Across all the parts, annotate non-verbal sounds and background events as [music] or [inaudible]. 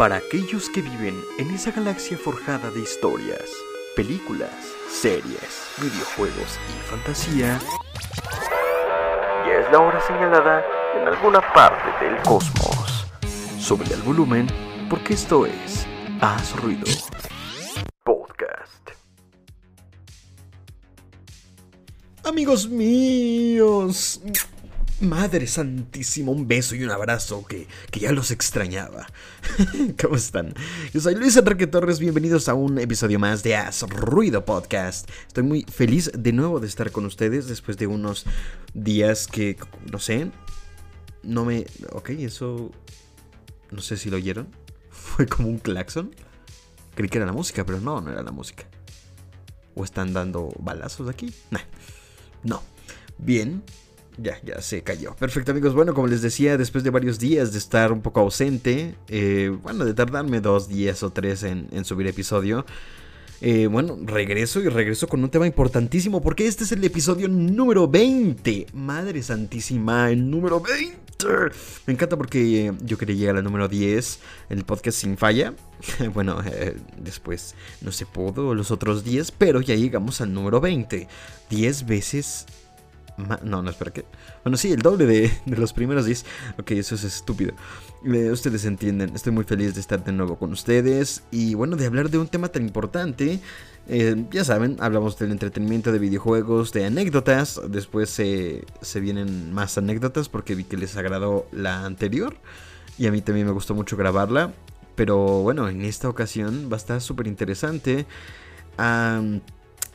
Para aquellos que viven en esa galaxia forjada de historias, películas, series, videojuegos y fantasía, ya es la hora señalada en alguna parte del cosmos. Sube el volumen porque esto es Haz Ruido Podcast. Amigos míos, Madre Santísima, un beso y un abrazo que, que ya los extrañaba. [laughs] ¿Cómo están? Yo soy Luis Enrique Torres, bienvenidos a un episodio más de Haz Ruido Podcast. Estoy muy feliz de nuevo de estar con ustedes después de unos días que, no sé, no me... Ok, eso... No sé si lo oyeron. [laughs] Fue como un claxon. Creí que era la música, pero no, no era la música. ¿O están dando balazos aquí? Nah. No. Bien, ya, ya se cayó. Perfecto amigos, bueno, como les decía, después de varios días de estar un poco ausente, eh, bueno, de tardarme dos días o tres en, subir episodio, eh, bueno, regreso y regreso con un tema importantísimo porque este es el episodio número 20. Madre santísima, el número 20. Me encanta porque eh, yo quería llegar al número 10 en el podcast sin falla. [laughs] bueno, después no se pudo los otros 10, pero ya llegamos al número 20. 10 veces no, no, espera, ¿qué? Bueno, sí, el doble de, los primeros 10. Ok, eso es estúpido. Eh, ustedes entienden, estoy muy feliz de estar de nuevo con ustedes y bueno, de hablar de un tema tan importante. Eh, ya saben, hablamos del entretenimiento de videojuegos, de anécdotas. Después se vienen más anécdotas porque vi que les agradó la anterior. Y a mí también me gustó mucho grabarla. Pero bueno, en esta ocasión va a estar súper interesante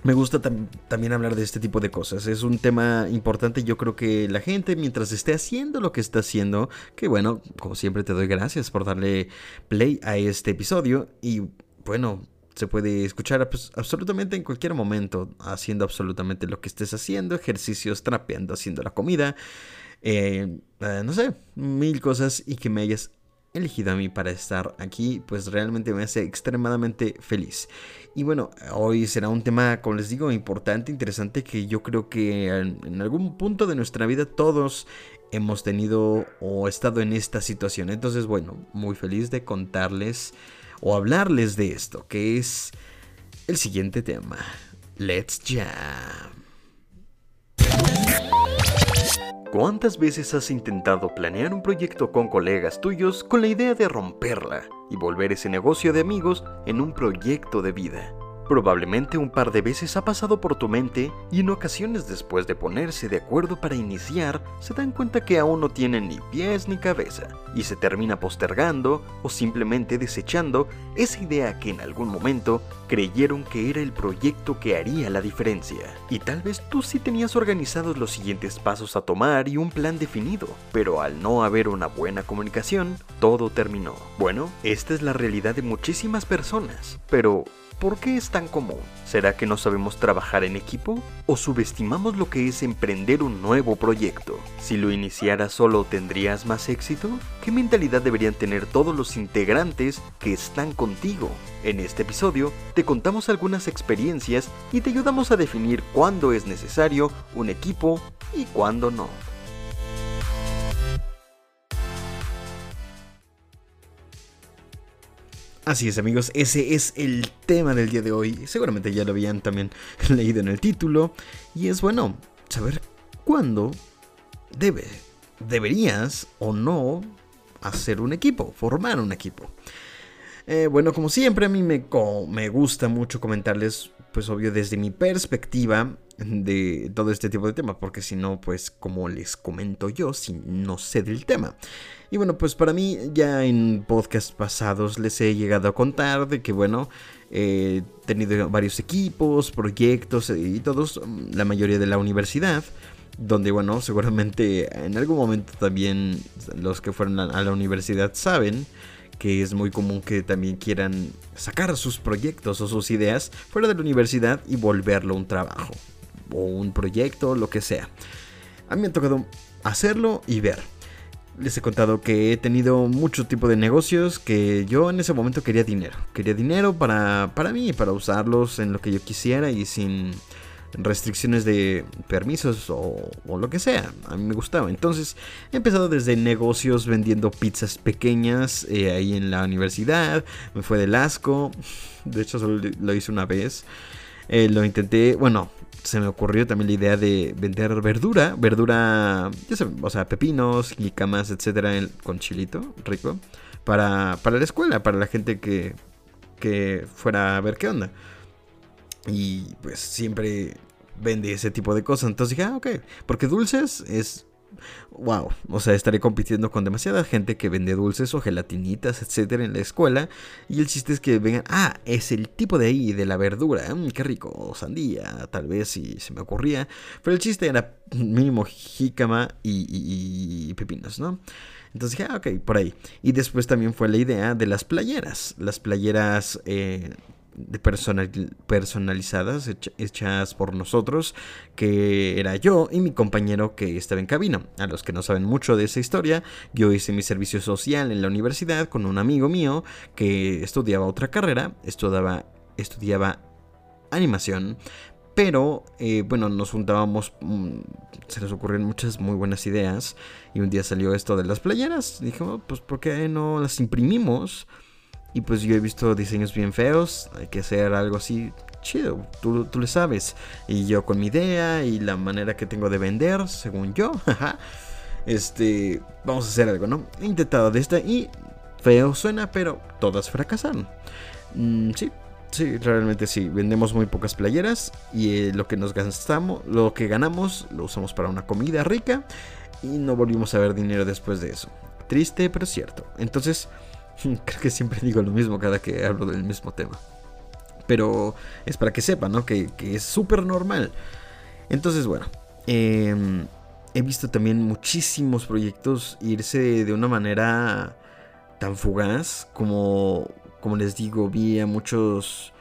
me gusta también hablar de este tipo de cosas. Es un tema importante. Yo creo que la gente, mientras esté haciendo lo que está haciendo, que bueno, como siempre te doy gracias por darle play a este episodio. Y bueno, se puede escuchar absolutamente en cualquier momento, haciendo absolutamente lo que estés haciendo, ejercicios, trapeando, haciendo la comida. Eh, eh, no sé, mil cosas y que me hayas elegido a mí para estar aquí, pues realmente me hace extremadamente feliz. Y bueno, hoy será un tema, como les digo, importante, interesante, que yo creo que en, algún punto de nuestra vida todos hemos tenido o estado en esta situación. Entonces, bueno, muy feliz de contarles o hablarles de esto, que es el siguiente tema. Let's Jam. ¿Cuántas veces has intentado planear un proyecto con colegas tuyos con la idea de romperla y volver ese negocio de amigos en un proyecto de vida? Probablemente un par de veces ha pasado por tu mente y en ocasiones después de ponerse de acuerdo para iniciar, se dan cuenta que aún no tienen ni pies ni cabeza y se termina postergando o simplemente desechando esa idea que en algún momento creyeron que era el proyecto que haría la diferencia. Y tal vez tú sí tenías organizados los siguientes pasos a tomar y un plan definido, pero al no haber una buena comunicación, todo terminó. Bueno, esta es la realidad de muchísimas personas, pero ¿Por qué es tan común? ¿Será que no sabemos trabajar en equipo? ¿O subestimamos lo que es emprender un nuevo proyecto? Si lo iniciaras solo, ¿tendrías más éxito? ¿Qué mentalidad deberían tener todos los integrantes que están contigo? En este episodio te contamos algunas experiencias y te ayudamos a definir cuándo es necesario un equipo y cuándo no. Así es amigos, ese es el tema del día de hoy. Seguramente ya lo habían también [laughs] leído en el título. Y es bueno saber cuándo debe, deberías o no hacer un equipo, formar un equipo. Eh, bueno, como siempre a mí me, me gusta mucho comentarles, pues obvio desde mi perspectiva de todo este tipo de temas, porque si no, pues como les comento yo, si no sé del tema. Y bueno, pues para mí ya en podcasts pasados les he llegado a contar de que bueno, he tenido varios equipos, proyectos y todos, la mayoría de la universidad donde bueno, [laughs] seguramente en algún momento también los que fueron a la universidad saben que es muy común que también quieran sacar sus proyectos o sus ideas fuera de la universidad y volverlo un trabajo o un proyecto, lo que sea. A mí me ha tocado hacerlo y ver. Les he contado que he tenido mucho tipo de negocios que yo en ese momento quería dinero. Quería dinero para, para mí, para usarlos en lo que yo quisiera y sin restricciones de permisos o, lo que sea. A mí me gustaba. Entonces he empezado desde negocios vendiendo pizzas pequeñas eh, ahí en la universidad. Me fue del asco. De hecho solo lo hice una vez. Eh, lo intenté, bueno, se me ocurrió también la idea de vender verdura, verdura, ya o sea, pepinos, jicamas, etcétera, con chilito rico, para, para la escuela, para la gente que, que fuera a ver qué onda. Y pues siempre vende ese tipo de cosas. Entonces dije, ah, ok. Porque dulces es. Wow. O sea, estaré compitiendo con demasiada gente que vende dulces o gelatinitas, etcétera, en la escuela. Y el chiste es que vengan, ah, es el tipo de ahí, de la verdura. Mm, qué rico. Sandía, tal vez, si se me ocurría. Pero el chiste era mínimo jícama y, pepinos, ¿no? Entonces dije, ah, ok, por ahí. Y después también fue la idea de las playeras. Las playeras eh, de personalizadas hechas por nosotros, que era yo y mi compañero que estaba en cabina. A los que no saben mucho de esa historia, yo hice mi servicio social en la universidad con un amigo mío que estudiaba otra carrera, estudiaba, estudiaba animación, pero eh, bueno, nos juntábamos, mm, se nos ocurrieron muchas muy buenas ideas y un día salió esto de las playeras. Dijimos, pues ¿por qué no las imprimimos? Y pues yo he visto diseños bien feos, hay que hacer algo así chido, tú, tú le sabes. Y yo con mi idea y la manera que tengo de vender, según yo, [laughs] este, vamos a hacer algo, ¿no? He intentado de esta y feo suena, pero todas fracasaron. Mm, sí, sí, realmente sí. Vendemos muy pocas playeras y eh, lo que nos gastamos, lo que ganamos, lo usamos para una comida rica y no volvimos a ver dinero después de eso. Triste, pero cierto. Entonces, [laughs] Creo que siempre digo lo mismo cada que hablo del mismo tema. Pero es para que sepan, ¿no? Que, es súper normal. Entonces, bueno. Em, he visto también muchísimos proyectos irse de una manera tan fugaz como, como les digo, vi a muchos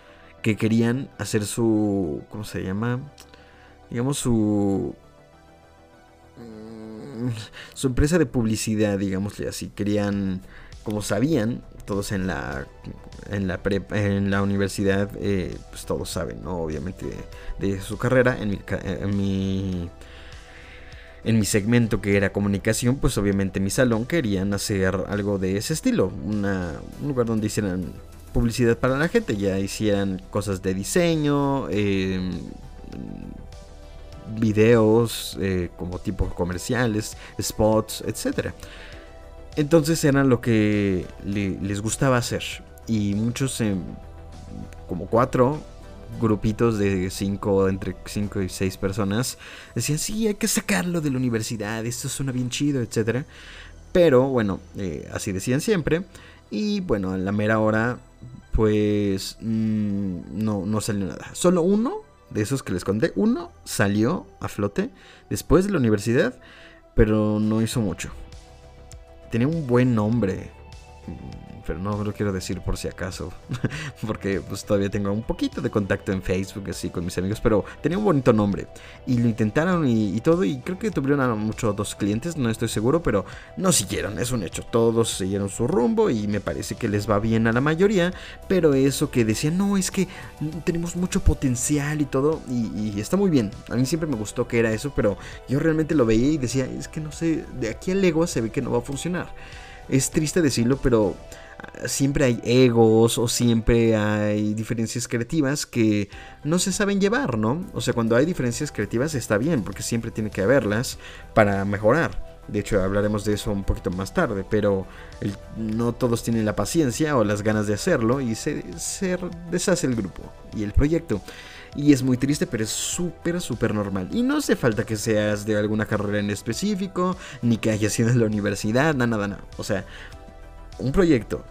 que querían hacer su, ¿cómo se llama? Digamos su, mm, su empresa de publicidad, digámosle así. Querían como sabían, todos en la en la en la universidad, eh, pues todos saben, ¿no? Obviamente de, su carrera. En mi, en mi en mi segmento que era comunicación, pues obviamente en mi salón querían hacer algo de ese estilo, una, un lugar donde hicieran publicidad para la gente, ya hicieran cosas de diseño, em, videos eh, como tipo comerciales, spots, etcétera. Entonces era lo que les gustaba hacer. Y muchos, como cuatro grupitos de cinco, entre cinco y seis personas, decían, sí, hay que sacarlo de la universidad, esto suena bien chido, etc. Pero bueno, eh, así decían siempre. Y bueno, a la mera hora, pues mm, no, no salió nada. Solo uno de esos que les conté, uno salió a flote después de la universidad, pero no hizo mucho. Tenía un buen nombre pero no lo quiero decir por si acaso, [laughs] porque pues todavía tengo un poquito de contacto en Facebook así con mis amigos, pero tenía un bonito nombre y lo intentaron y, todo y creo que tuvieron a muchos dos clientes, no estoy seguro, pero no siguieron, es un hecho, todos siguieron su rumbo y me parece que les va bien a la mayoría, pero eso que decían, no, es que tenemos mucho potencial y todo y, y está muy bien, a mí siempre me gustó que era eso, pero yo realmente lo veía y decía, es que no sé, de aquí a legua se ve que no va a funcionar. Es triste decirlo, pero siempre hay egos o siempre hay diferencias creativas que no se saben llevar, ¿no? O sea, cuando hay diferencias creativas está bien, porque siempre tiene que haberlas para mejorar. De hecho, hablaremos de eso un poquito más tarde, pero no todos tienen la paciencia o las ganas de hacerlo y se, se deshace el grupo y el proyecto. Y es muy triste, pero es súper, súper normal. Y no hace falta que seas de alguna carrera en específico, ni que hayas ido a la universidad, nada, nada, nada. O sea, un proyecto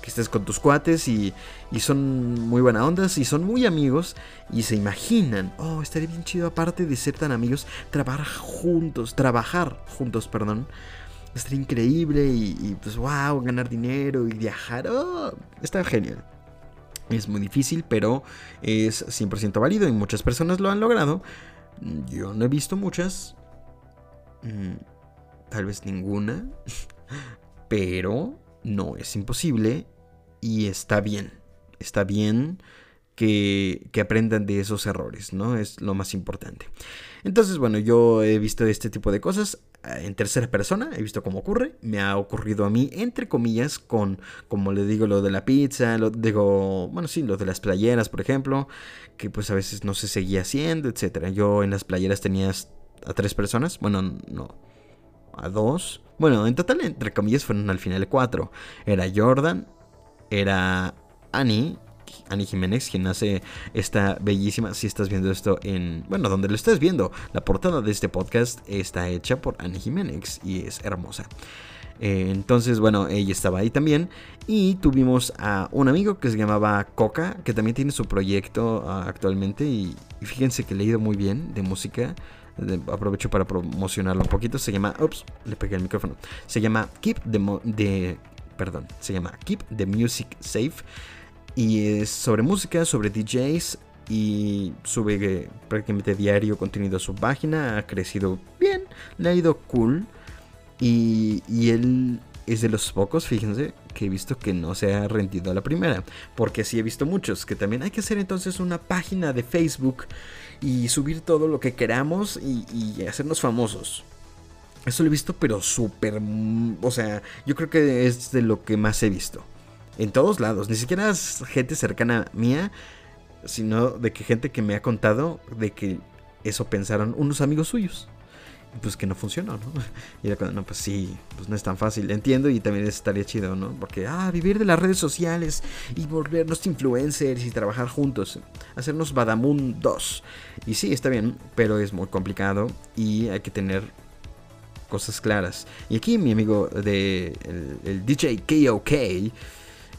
que estés con tus cuates y, y, son muy buena ondas y son muy amigos y se imaginan, oh, estaría bien chido aparte de ser tan amigos, trabajar juntos, trabajar juntos, perdón. Estaría increíble y, pues wow, ganar dinero y viajar, oh, está genial. Es muy difícil, pero es 100% válido y muchas personas lo han logrado. Yo no he visto muchas, mm, tal vez ninguna, [laughs] pero no es imposible y está bien. Está bien que, que aprendan de esos errores, ¿no? Es lo más importante. Entonces, bueno, yo he visto este tipo de cosas en tercera persona, he visto cómo ocurre, me ha ocurrido a mí, entre comillas, con, como le digo, lo de la pizza, lo digo, bueno, sí, lo de las playeras, por ejemplo, que pues a veces no se seguía haciendo, etcétera. Yo en las playeras tenía a tres personas, bueno, no, a dos, bueno, en total, entre comillas, fueron al final cuatro. Era Jordan, era Annie Ani Jiménez, quien hace esta bellísima, si estás viendo esto en, bueno, donde lo estás viendo, la portada de este podcast está hecha por Ani Jiménez y es hermosa. Eh, entonces, bueno, ella estaba ahí también. Y tuvimos a un amigo que se llamaba Coca, que también tiene su proyecto ah, actualmente. Y, fíjense que le ha ido muy bien de música. aprovecho para promocionarlo un poquito. Se llama. Ups, le pegué el micrófono. Se llama Keep the. De, perdón, se llama Keep the Music Safe. Y es sobre música, sobre DJs y sube eh, prácticamente diario contenido a su página. Ha crecido bien, le ha ido cool. Y, y, él es de los pocos, fíjense, que he visto que no se ha rendido a la primera. Porque sí he visto muchos, que también hay que hacer entonces una página de Facebook y subir todo lo que queramos y, y hacernos famosos. Eso lo he visto, pero súper... Mm, o sea, yo creo que es de lo que más he visto en todos lados. Ni siquiera gente cercana mía, sino de que gente que me ha contado de que eso pensaron unos amigos suyos. Pues que no funcionó, ¿no? [laughs] Y era cuando, no, pues sí, pues no es tan fácil. Entiendo y también estaría chido, ¿no? Porque, ah, vivir de las redes sociales y volvernos influencers y trabajar juntos. Hacernos Badamun 2. Y sí, está bien, pero es muy complicado y hay que tener cosas claras. Y aquí mi amigo de el DJ KOK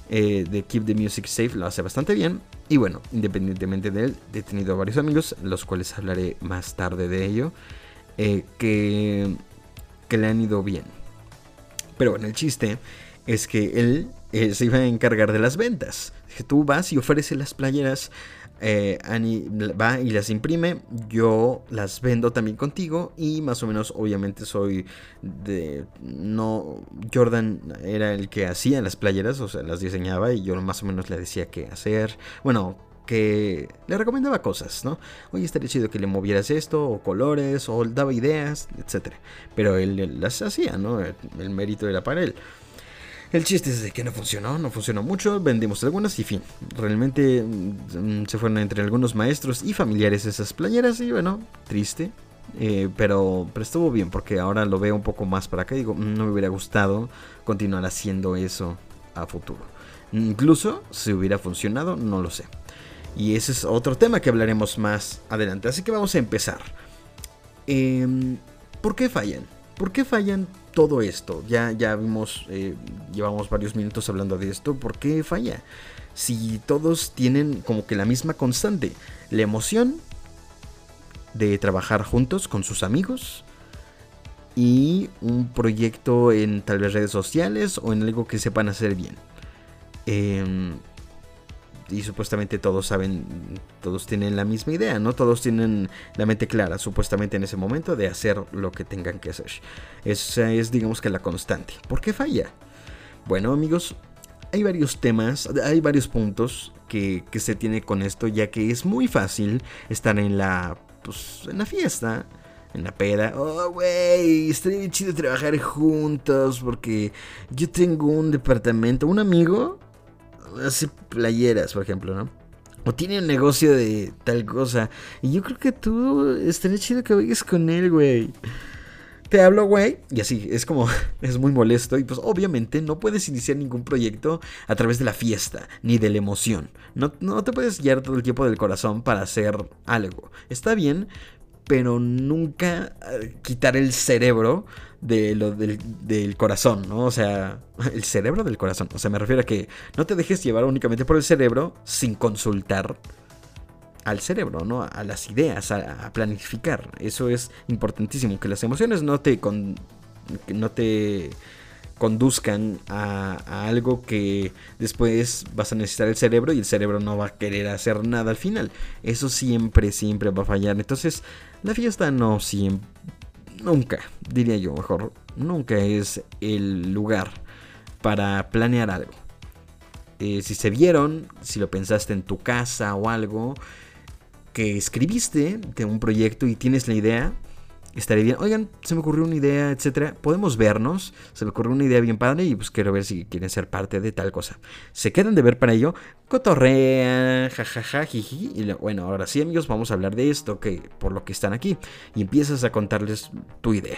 eh, de Keep the Music Safe lo hace bastante bien. Y bueno, independientemente de él, he tenido varios amigos, los cuales hablaré más tarde de ello, eh, que, que le han ido bien. Pero bueno, el chiste es que él eh, se iba a encargar de las ventas. Que tú vas y ofreces las playeras eh, Annie va y las imprime, yo las vendo también contigo y más o menos obviamente soy de... No, Jordan era el que hacía las playeras, o sea, las diseñaba y yo más o menos le decía qué hacer. Bueno, que le recomendaba cosas, ¿no? Oye, estaría chido que le movieras esto, o colores, o daba ideas, etc. Pero él, las hacía, ¿no? el mérito era para él. El chiste es de que no funcionó, no funcionó mucho, vendimos algunas y fin. Realmente mm, se fueron entre algunos maestros y familiares esas playeras y bueno, triste. Eh, pero, pero estuvo bien porque ahora lo veo un poco más para acá digo, mm, no me hubiera gustado continuar haciendo eso a futuro. Incluso si hubiera funcionado, no lo sé. Y ese es otro tema que hablaremos más adelante. Así que vamos a empezar. Em, ¿Por qué fallan? ¿Por qué fallan todo esto? Ya, ya vimos, eh, llevamos varios minutos hablando de esto. ¿Por qué falla? Si todos tienen como que la misma constante, la emoción de trabajar juntos con sus amigos y un proyecto en tal vez redes sociales o en algo que sepan hacer bien. Eh, y supuestamente todos saben, todos tienen la misma idea, ¿no? Todos tienen la mente clara, supuestamente en ese momento, de hacer lo que tengan que hacer. Esa es, digamos que la constante. ¿Por qué falla? Bueno, amigos, hay varios temas, hay varios puntos que, que se tiene con esto, ya que es muy fácil estar en la, pues, en la fiesta, en la peda. Oh, güey, estaría chido trabajar juntos porque yo tengo un departamento, un amigo hace playeras, por ejemplo, ¿no? O tiene un negocio de tal cosa. Y yo creo que tú estaría chido que vayas con él, güey. Te hablo, güey. Y así, es como, [laughs] es muy molesto. Y pues obviamente no puedes iniciar ningún proyecto a través de la fiesta, ni de la emoción. No, no te puedes guiar todo el tiempo del corazón para hacer algo. Está bien, pero nunca eh, quitar el cerebro de lo del, corazón, ¿no? O sea, [laughs] el cerebro del corazón. O sea, me refiero a que no te dejes llevar únicamente por el cerebro sin consultar al cerebro, ¿no? A las ideas, a, planificar. Eso es importantísimo, que las emociones no te, no te conduzcan a, algo que después vas a necesitar el cerebro y el cerebro no va a querer hacer nada al final. Eso siempre, siempre va a fallar. Entonces, la fiesta no siempre nunca, diría yo mejor, nunca es el lugar para planear algo. eh, si se vieron, si lo pensaste en tu casa o algo, que escribiste de un proyecto y tienes la idea, estaría bien. Oigan, se me ocurrió una idea, etcétera. Podemos vernos. Se me ocurrió una idea bien padre y pues quiero ver si quieren ser parte de tal cosa. Se quedan de ver para ello. Cotorrea, jajaja, jiji. Y bueno, ahora sí, amigos, vamos a hablar de esto, que por lo que están aquí. Y empiezas a contarles tu idea.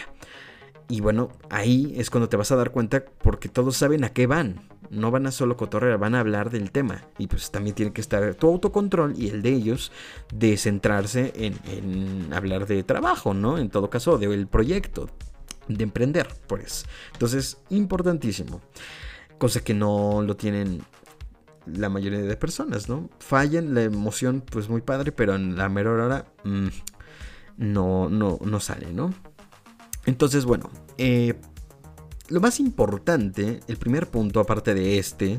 Y bueno, ahí es cuando te vas a dar cuenta porque todos saben a qué van. No van a solo cotorrear, van a hablar del tema. Y pues también tiene que estar tu autocontrol y el de ellos de centrarse en, hablar de trabajo, ¿no? En todo caso, del proyecto, de emprender, pues. Entonces, importantísimo. Cosa que no lo tienen la mayoría de personas, ¿no? Fallan la emoción, pues muy padre, pero en la mejor hora mm, no, no, no sale, ¿no? Entonces, bueno, eh, lo más importante, el primer punto aparte de este,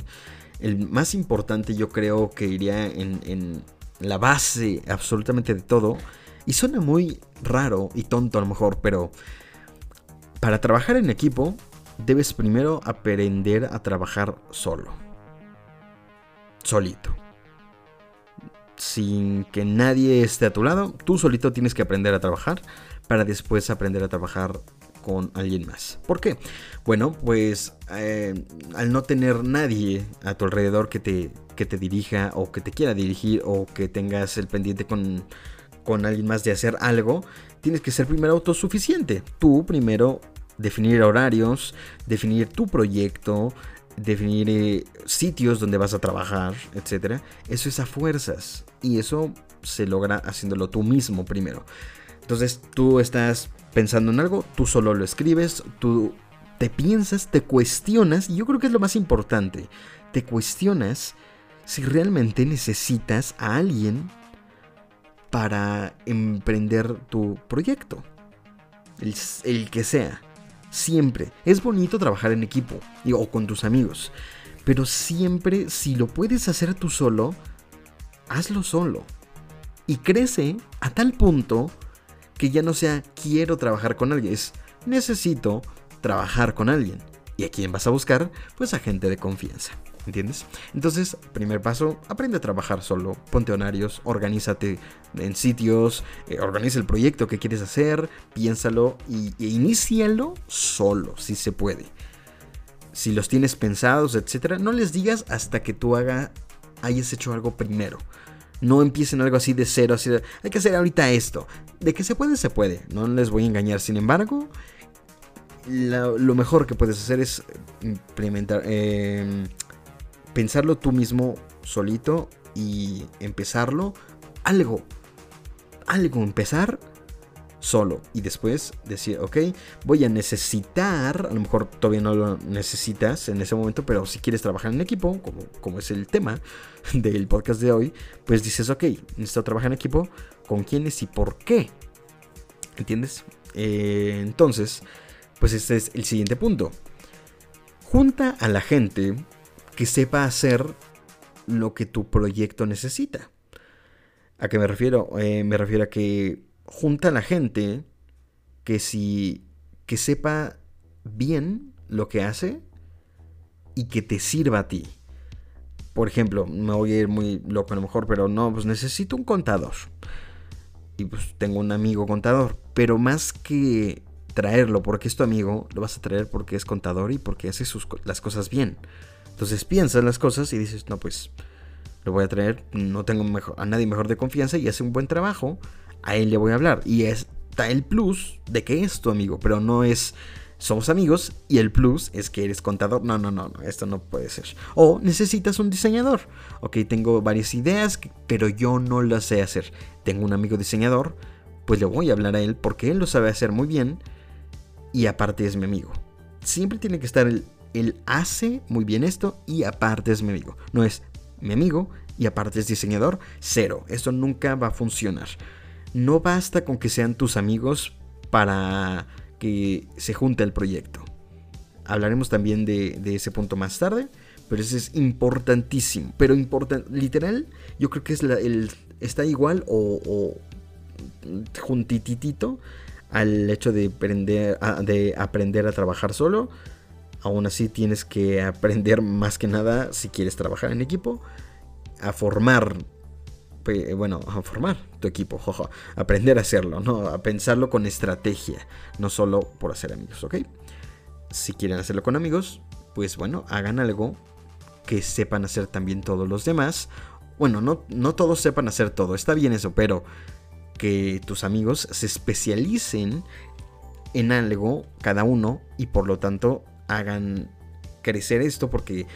el más importante yo creo que iría en, la base absolutamente de todo, y suena muy raro y tonto a lo mejor, pero para trabajar en equipo debes primero aprender a trabajar solo. Solito. Sin que nadie esté a tu lado, tú solito tienes que aprender a trabajar para después aprender a trabajar con alguien más. ¿Por qué? Bueno, pues eh, al no tener nadie a tu alrededor que te, que te dirija o que te quiera dirigir o que tengas el pendiente con, con alguien más de hacer algo, tienes que ser primero autosuficiente. Tú primero definir horarios, definir tu proyecto, definir eh, sitios donde vas a trabajar, etc. Eso es a fuerzas y eso se logra haciéndolo tú mismo primero. Entonces tú estás pensando en algo, tú solo lo escribes, tú te piensas, te cuestionas, y yo creo que es lo más importante, te cuestionas si realmente necesitas a alguien para emprender tu proyecto. El, que sea. Siempre. Es bonito trabajar en equipo o con tus amigos. Pero siempre, si lo puedes hacer tú solo, hazlo solo. Y crece a tal punto que ya no sea quiero trabajar con alguien, es necesito trabajar con alguien. ¿Y a quién vas a buscar? Pues a gente de confianza. ¿Entiendes? Entonces, primer paso, aprende a trabajar solo, ponte horarios, organízate en sitios, eh, organiza el proyecto que quieres hacer, piénsalo y, e inícialo solo, si se puede. Si los tienes pensados, etcétera, no les digas hasta que tú haga, hayas hecho algo primero. No empiecen algo así de cero, de, hay que hacer ahorita esto. De que se puede, se puede. No les voy a engañar. Sin embargo, lo mejor que puedes hacer es implementar, em, pensarlo tú mismo solito y empezarlo. Algo, algo, empezar solo y después decir, ok, voy a necesitar, a lo mejor todavía no lo necesitas en ese momento, pero si quieres trabajar en equipo, como, como es el tema [laughs] del podcast de hoy, pues dices, ok, necesito trabajar en equipo, ¿con quiénes y por qué? ¿Entiendes? Eh, entonces, pues este es el siguiente punto. Junta a la gente que sepa hacer lo que tu proyecto necesita. ¿A qué me refiero? Eh, me refiero a que junta a la gente que si que sepa bien lo que hace y que te sirva a ti. Por ejemplo, me voy a ir muy loco a lo mejor, pero no, pues necesito un contador. Y pues tengo un amigo contador, pero más que traerlo porque es tu amigo, lo vas a traer porque es contador y porque hace sus, las cosas bien. Entonces piensas las cosas y dices, no, pues lo voy a traer, no tengo mejor, a nadie mejor de confianza y hace un buen trabajo a él le voy a hablar. Y está el plus de que es tu amigo, pero no es somos amigos y el plus es que eres contador. No, no, no, no, esto no puede ser. O necesitas un diseñador. Ok, tengo varias ideas, pero yo no las sé hacer. Tengo un amigo diseñador, pues le voy a hablar a él porque él lo sabe hacer muy bien y aparte es mi amigo. Siempre tiene que estar el, él hace muy bien esto y aparte es mi amigo. No es mi amigo y aparte es diseñador, cero. Esto nunca va a funcionar no basta con que sean tus amigos para que se junte el proyecto. Hablaremos también de, ese punto más tarde, pero ese es importantísimo. Pero importante, literal, yo creo que es el, está igual o, juntititito al hecho de aprender a trabajar solo Aún así tienes que aprender más que nada si quieres trabajar en equipo, a formar, bueno, a formar tu equipo, [laughs] aprender a hacerlo, ¿no? A pensarlo con estrategia, no solo por hacer amigos, ¿ok? Si quieren hacerlo con amigos, pues bueno, hagan algo que sepan hacer también todos los demás. Bueno, no, no todos sepan hacer todo, está bien eso, pero que tus amigos se especialicen en algo cada uno y por lo tanto hagan crecer esto porque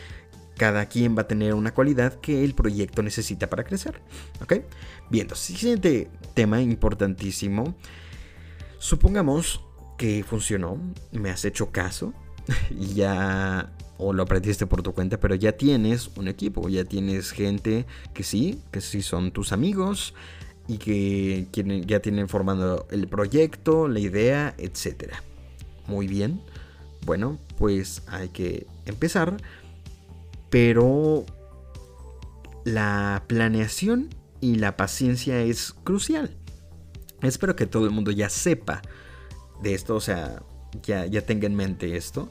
cada quien va a tener una cualidad que el proyecto necesita para crecer. ¿Ok? Bien, siguiente tema importantísimo. Supongamos que funcionó, me has hecho caso [laughs] y ya o lo aprendiste por tu cuenta, pero ya tienes un equipo, ya tienes gente que sí, que sí son tus amigos y que ya tienen formando el proyecto, la idea, etc. Muy bien. Bueno, pues hay que empezar. Pero la planeación y la paciencia es crucial. Espero que todo el mundo ya sepa de esto, o sea, ya, ya tenga en mente esto.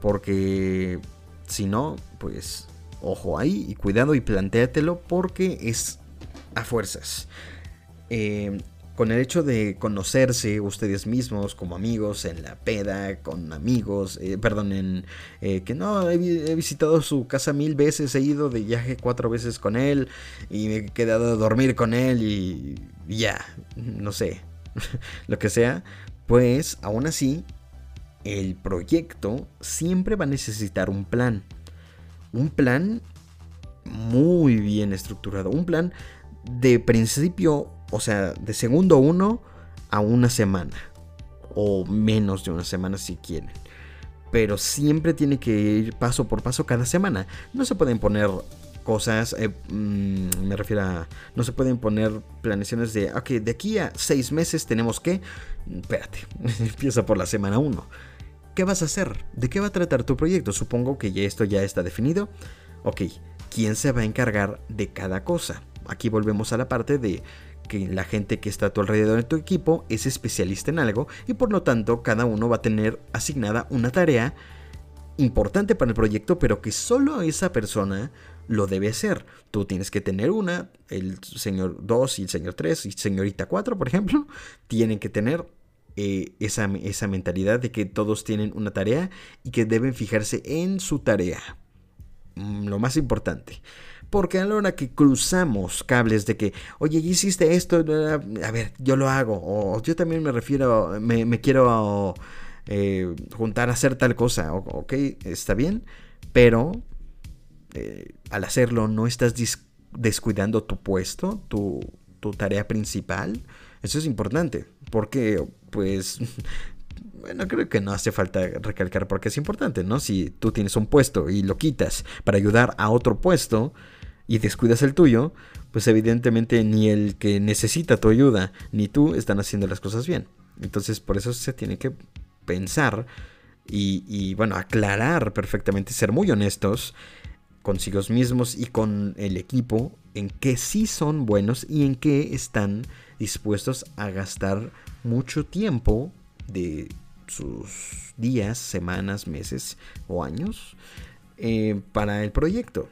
Porque si no, pues ojo ahí y cuidado y plantéatelo porque es a fuerzas. Eh, con el hecho de conocerse ustedes mismos como amigos en la peda, con amigos, eh, perdón, en eh, que no, he, visitado su casa mil veces, he ido de viaje cuatro veces con él y me he quedado a dormir con él y, ya, no sé, [laughs] lo que sea, pues aún así, el proyecto siempre va a necesitar un plan. Un plan muy bien estructurado, un plan de principio o sea, de segundo uno a una semana. O menos de una semana si quieren. Pero siempre tiene que ir paso por paso cada semana. No se pueden poner cosas, eh, mm, me refiero a, no se pueden poner planeaciones de, ok, de aquí a seis meses tenemos que, espérate, [laughs] empieza por la semana uno. ¿Qué vas a hacer? ¿De qué va a tratar tu proyecto? Supongo que ya esto ya está definido. Ok, ¿quién se va a encargar de cada cosa? Aquí volvemos a la parte de que la gente que está a tu alrededor en tu equipo es especialista en algo y por lo tanto cada uno va a tener asignada una tarea importante para el proyecto, pero que solo esa persona lo debe hacer. Tú tienes que tener una, el señor 2 y el señor 3 y señorita 4, por ejemplo, tienen que tener eh, esa, esa mentalidad de que todos tienen una tarea y que deben fijarse en su tarea. Mm, lo más importante. Porque a la hora que cruzamos cables de que, oye, hiciste esto, a ver, yo lo hago, o yo también me refiero, me, quiero eh, juntar a hacer tal cosa, ok, está bien, pero eh, al hacerlo no estás descuidando tu puesto, tu, tu tarea principal. Eso es importante, porque pues [laughs] bueno, creo que no hace falta recalcar porque es importante, ¿no? Si tú tienes un puesto y lo quitas para ayudar a otro puesto, y descuidas el tuyo, pues evidentemente ni el que necesita tu ayuda ni tú están haciendo las cosas bien. Entonces por eso se tiene que pensar y, bueno, aclarar perfectamente, ser muy honestos consigo mismos y con el equipo en qué sí son buenos y en qué están dispuestos a gastar mucho tiempo de sus días, semanas, meses o años eh, para el proyecto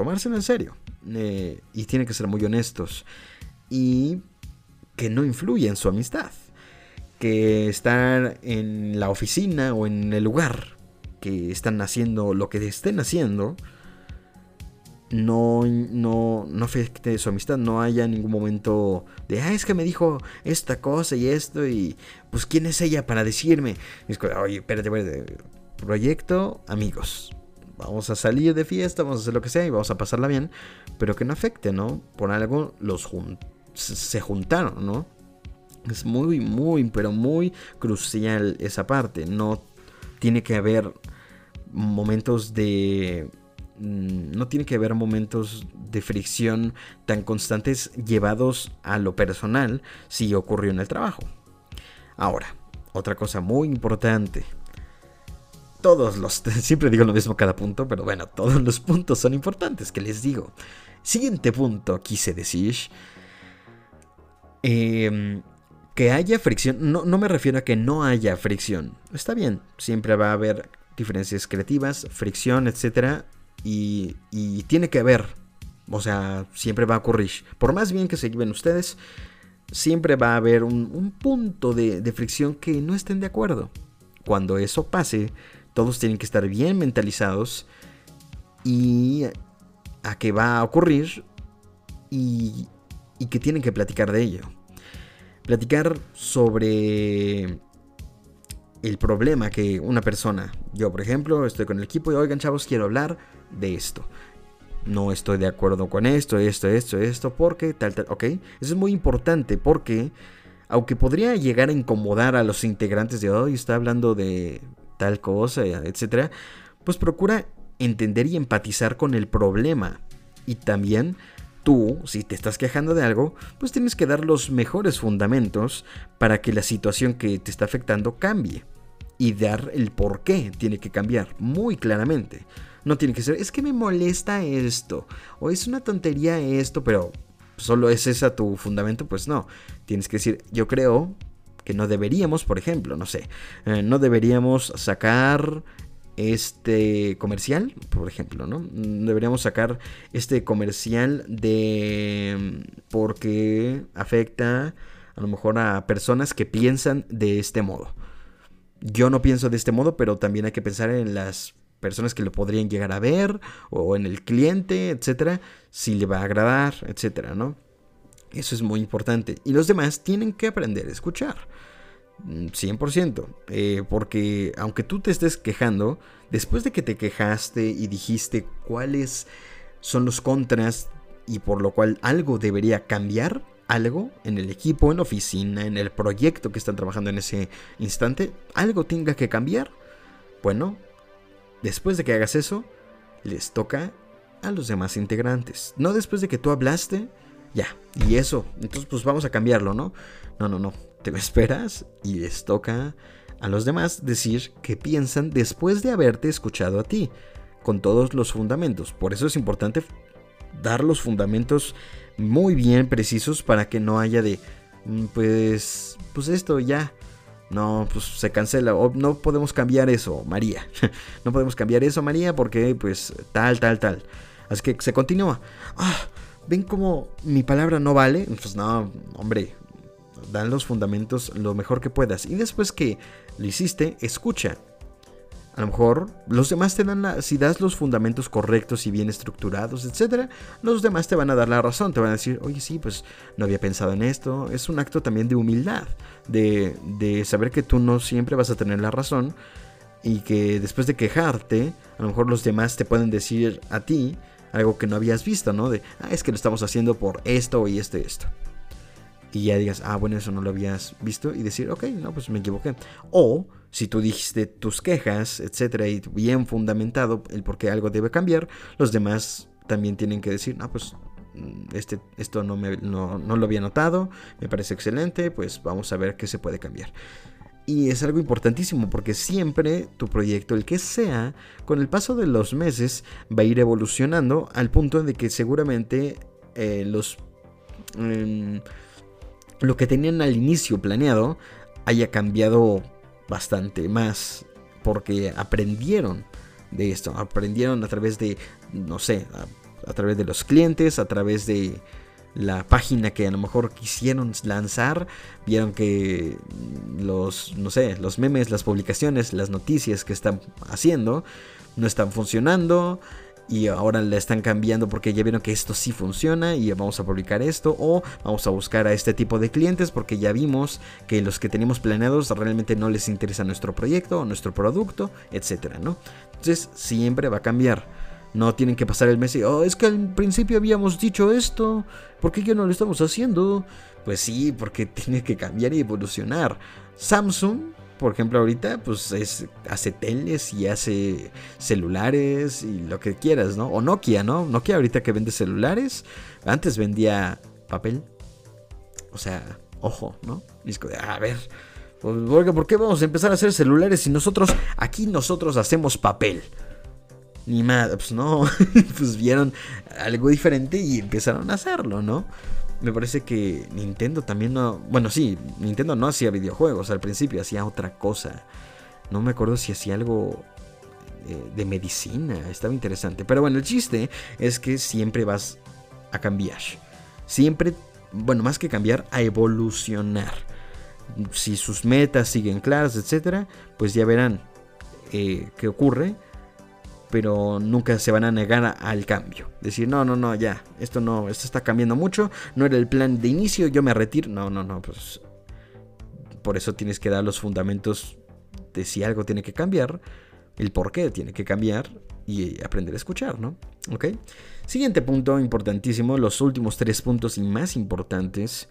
tomárselo en serio. Eh, y tienen que ser muy honestos. Y que no influya en su amistad. Que estar en la oficina o en el lugar que están haciendo lo que estén haciendo no, no, no afecte su amistad, no haya ningún momento de, ah, es que me dijo esta cosa y esto, y pues, ¿quién es ella para decirme? Oye, espérate, espérate, proyecto, amigos, vamos a salir de fiesta, vamos a hacer lo que sea y vamos a pasarla bien, pero que no afecte, ¿no? Por algo los se juntaron, ¿no? Es muy, muy, pero muy crucial esa parte. No tiene que haber momentos de... Mm, no tiene que haber momentos de fricción tan constantes llevados a lo personal si ocurrió en el trabajo. Ahora, otra cosa muy importante todos los, [laughs] siempre digo lo mismo cada punto, pero bueno, todos los puntos son importantes, que les digo. Siguiente punto, quise decir, em, que haya fricción, no, no me refiero a que no haya fricción, está bien, siempre va a haber diferencias creativas, fricción, etc. Y, y tiene que haber, o sea, siempre va a ocurrir. Por más bien que se lleven ustedes, siempre va a haber un, punto de, de fricción que no estén de acuerdo. Cuando eso pase, todos tienen que estar bien mentalizados y a qué va a ocurrir y, y que tienen que platicar de ello. Platicar sobre el problema que una persona, yo por ejemplo, estoy con el equipo y oigan chavos, quiero hablar de esto. No estoy de acuerdo con esto, esto, esto, esto, porque tal, tal, ok. Eso es muy importante porque, aunque podría llegar a incomodar a los integrantes de hoy, está hablando de tal cosa, etcétera, pues procura entender y empatizar con el problema. Y también tú, si te estás quejando de algo, pues tienes que dar los mejores fundamentos para que la situación que te está afectando cambie. Y dar el por qué tiene que cambiar muy claramente. No tiene que ser, es que me molesta esto, o es una tontería esto, pero solo es esa tu fundamento, pues no. Tienes que decir, yo creo no deberíamos, por ejemplo, no sé, eh, no deberíamos sacar este comercial, por ejemplo, ¿no? Deberíamos sacar este comercial de porque afecta a lo mejor a personas que piensan de este modo. Yo no pienso de este modo, pero también hay que pensar en las personas que lo podrían llegar a ver o en el cliente, etcétera, si le va a agradar, etcétera, ¿no? Eso es muy importante. Y los demás tienen que aprender a escuchar. 100%. Mm, eh, porque aunque tú te estés quejando, después de que te quejaste y dijiste cuáles son los contras y por lo cual algo debería cambiar, algo en el equipo, en la oficina, en el proyecto que están trabajando en ese instante, algo tenga que cambiar, bueno, después de que hagas eso, les toca a los demás integrantes. No después de que tú hablaste, ya, y eso, entonces pues vamos a cambiarlo, ¿no? No, no, no te esperas y les toca a los demás decir qué piensan después de haberte escuchado a ti, con todos los fundamentos. Por eso es importante dar los fundamentos muy bien precisos para que no haya de, mm, pues, pues esto ya, no, pues se cancela, o no podemos cambiar eso, María. [laughs] no podemos cambiar eso, María, porque pues tal, tal, tal. Así que se continúa. Ah, ¿ven cómo mi palabra no vale? Pues no, hombre, dan los fundamentos lo mejor que puedas. Y después que lo hiciste, escucha. A lo mejor los demás te dan la, si das los fundamentos correctos y bien estructurados, etcétera, los demás te van a dar la razón, te van a decir, oye, sí, pues no había pensado en esto. Es un acto también de humildad, de, de saber que tú no siempre vas a tener la razón y que después de quejarte, a lo mejor los demás te pueden decir a ti algo que no habías visto, ¿no? De, ah, es que lo estamos haciendo por esto y esto y esto y ya digas, ah, bueno, eso no lo habías visto y decir, ok, no, pues me equivoqué. O si tú dijiste tus quejas, etcétera, y bien fundamentado el por qué algo debe cambiar, los demás también tienen que decir, no, pues mm, este, esto no, me, no, no lo había notado, me parece excelente, pues vamos a ver qué se puede cambiar. Y es algo importantísimo porque siempre tu proyecto, el que sea, con el paso de los meses va a ir evolucionando al punto de que seguramente eh, los... Mm, lo que tenían al inicio planeado haya cambiado bastante más porque aprendieron de esto, aprendieron a través de, no sé, a, través de los clientes, a través de la página que a lo mejor quisieron lanzar, vieron que los, no sé, los memes, las publicaciones, las noticias que están haciendo no están funcionando, y ahora le están cambiando porque ya vieron que esto sí funciona y vamos a publicar esto o vamos a buscar a este tipo de clientes porque ya vimos que los que tenemos planeados realmente no les interesa nuestro proyecto o nuestro producto, etcétera, ¿no? Entonces siempre va a cambiar. No tienen que pasar el mes y, oh, es que al principio habíamos dicho esto, ¿por qué ya no lo estamos haciendo? Pues sí, porque [laughs] tiene que cambiar y evolucionar. Samsung por ejemplo, ahorita, pues es, hace teles y hace celulares y lo que quieras, ¿no? O Nokia, ¿no? Nokia ahorita que vende celulares, antes vendía papel. O sea, ojo, ¿no? Disco de, a ver, pues, ¿por qué vamos a empezar a hacer celulares si nosotros, aquí nosotros hacemos papel? Ni más, pues no, [laughs] pues vieron algo diferente y empezaron a hacerlo, ¿no? me parece que Nintendo también no... Bueno, sí, Nintendo no hacía videojuegos al principio, hacía otra cosa. No me acuerdo si hacía algo de medicina. Estaba interesante. Pero bueno, el chiste es que siempre vas a cambiar. Siempre, bueno, más que cambiar, a evolucionar. Si sus metas siguen claras, etcétera, pues ya verán eh, qué ocurre. Pero nunca se van a negar al cambio. Decir, no, no, no, ya, esto no, esto está cambiando mucho. No era el plan de inicio, yo me retiro. No, no, no, pues. Por eso tienes que dar los fundamentos de si algo tiene que cambiar, el por qué tiene que cambiar y aprender a escuchar, ¿no? ¿Ok? Siguiente punto importantísimo, los últimos tres puntos y más importantes.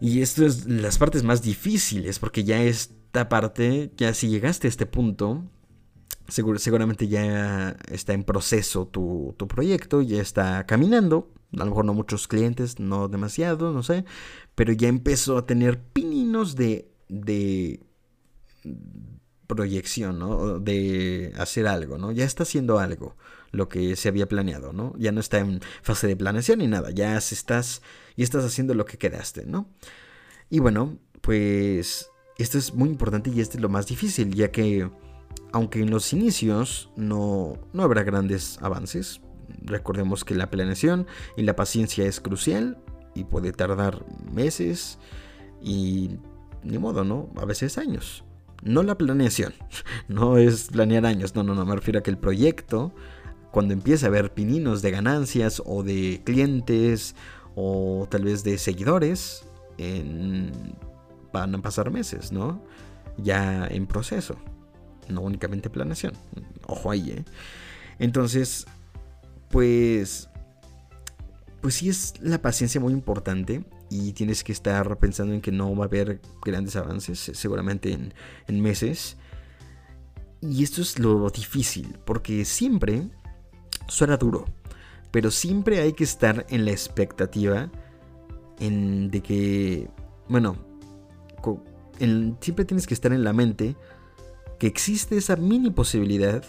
Y esto es las partes más difíciles, porque ya esta parte, ya si llegaste a este punto, seguramente ya está en proceso tu, proyecto, ya está caminando. A lo mejor no muchos clientes, no demasiado, no sé. Pero ya empezó a tener pininos de, de proyección, ¿no? De hacer algo, ¿no? Ya está haciendo algo lo que se había planeado, ¿no? Ya no está en fase de planeación ni nada, ya estás y estás haciendo lo que quedaste, ¿no? Y bueno, pues esto es muy importante y este es lo más difícil, ya que aunque en los inicios no, no habrá grandes avances, recordemos que la planeación y la paciencia es crucial y puede tardar meses y ni modo, ¿no? A veces años. No la planeación, [laughs] no es planear años, no, no, no, me refiero a que el proyecto cuando empieza a haber pininos de ganancias o de clientes o tal vez de seguidores, van a pasar meses, ¿no? Ya en proceso, no únicamente planeación. Ojo ahí, ¿eh? Entonces, pues, pues sí es la paciencia muy importante y tienes que estar pensando en que no va a haber grandes avances, seguramente en, en meses. Y esto es lo difícil, porque siempre Suena duro, pero siempre hay que estar en la expectativa en de que, bueno, siempre tienes que estar en la mente que existe esa mini posibilidad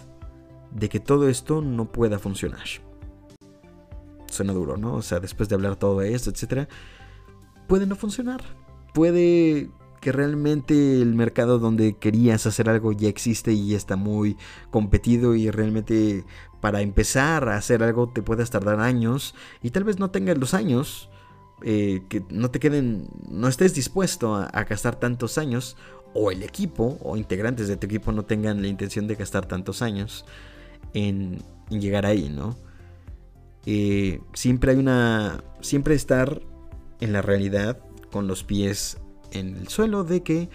de que todo esto no pueda funcionar. Suena duro, ¿no? O sea, después de hablar todo esto, etcétera, puede no funcionar. Puede que realmente el mercado donde querías hacer algo ya existe y está muy competido y realmente para empezar a hacer algo te puedes tardar años y tal vez no tengas los años eh, que no te queden, no estés dispuesto a, gastar tantos años o el equipo o integrantes de tu equipo no tengan la intención de gastar tantos años en, llegar ahí, ¿no? Eh, siempre hay una, siempre estar en la realidad con los pies en el suelo de que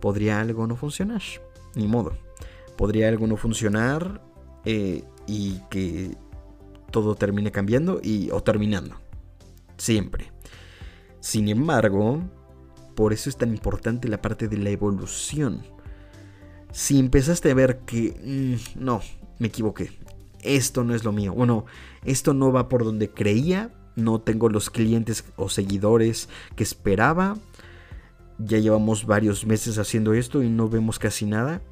podría algo no funcionar. Ni modo. Podría algo no funcionar eh, y que todo termine cambiando y, o terminando. Siempre. Sin embargo, por eso es tan importante la parte de la evolución. Si empezaste a ver que mm, no, me equivoqué, esto no es lo mío, bueno, esto no va por donde creía, no tengo los clientes o seguidores que esperaba, ya llevamos varios meses haciendo esto y no vemos casi nada,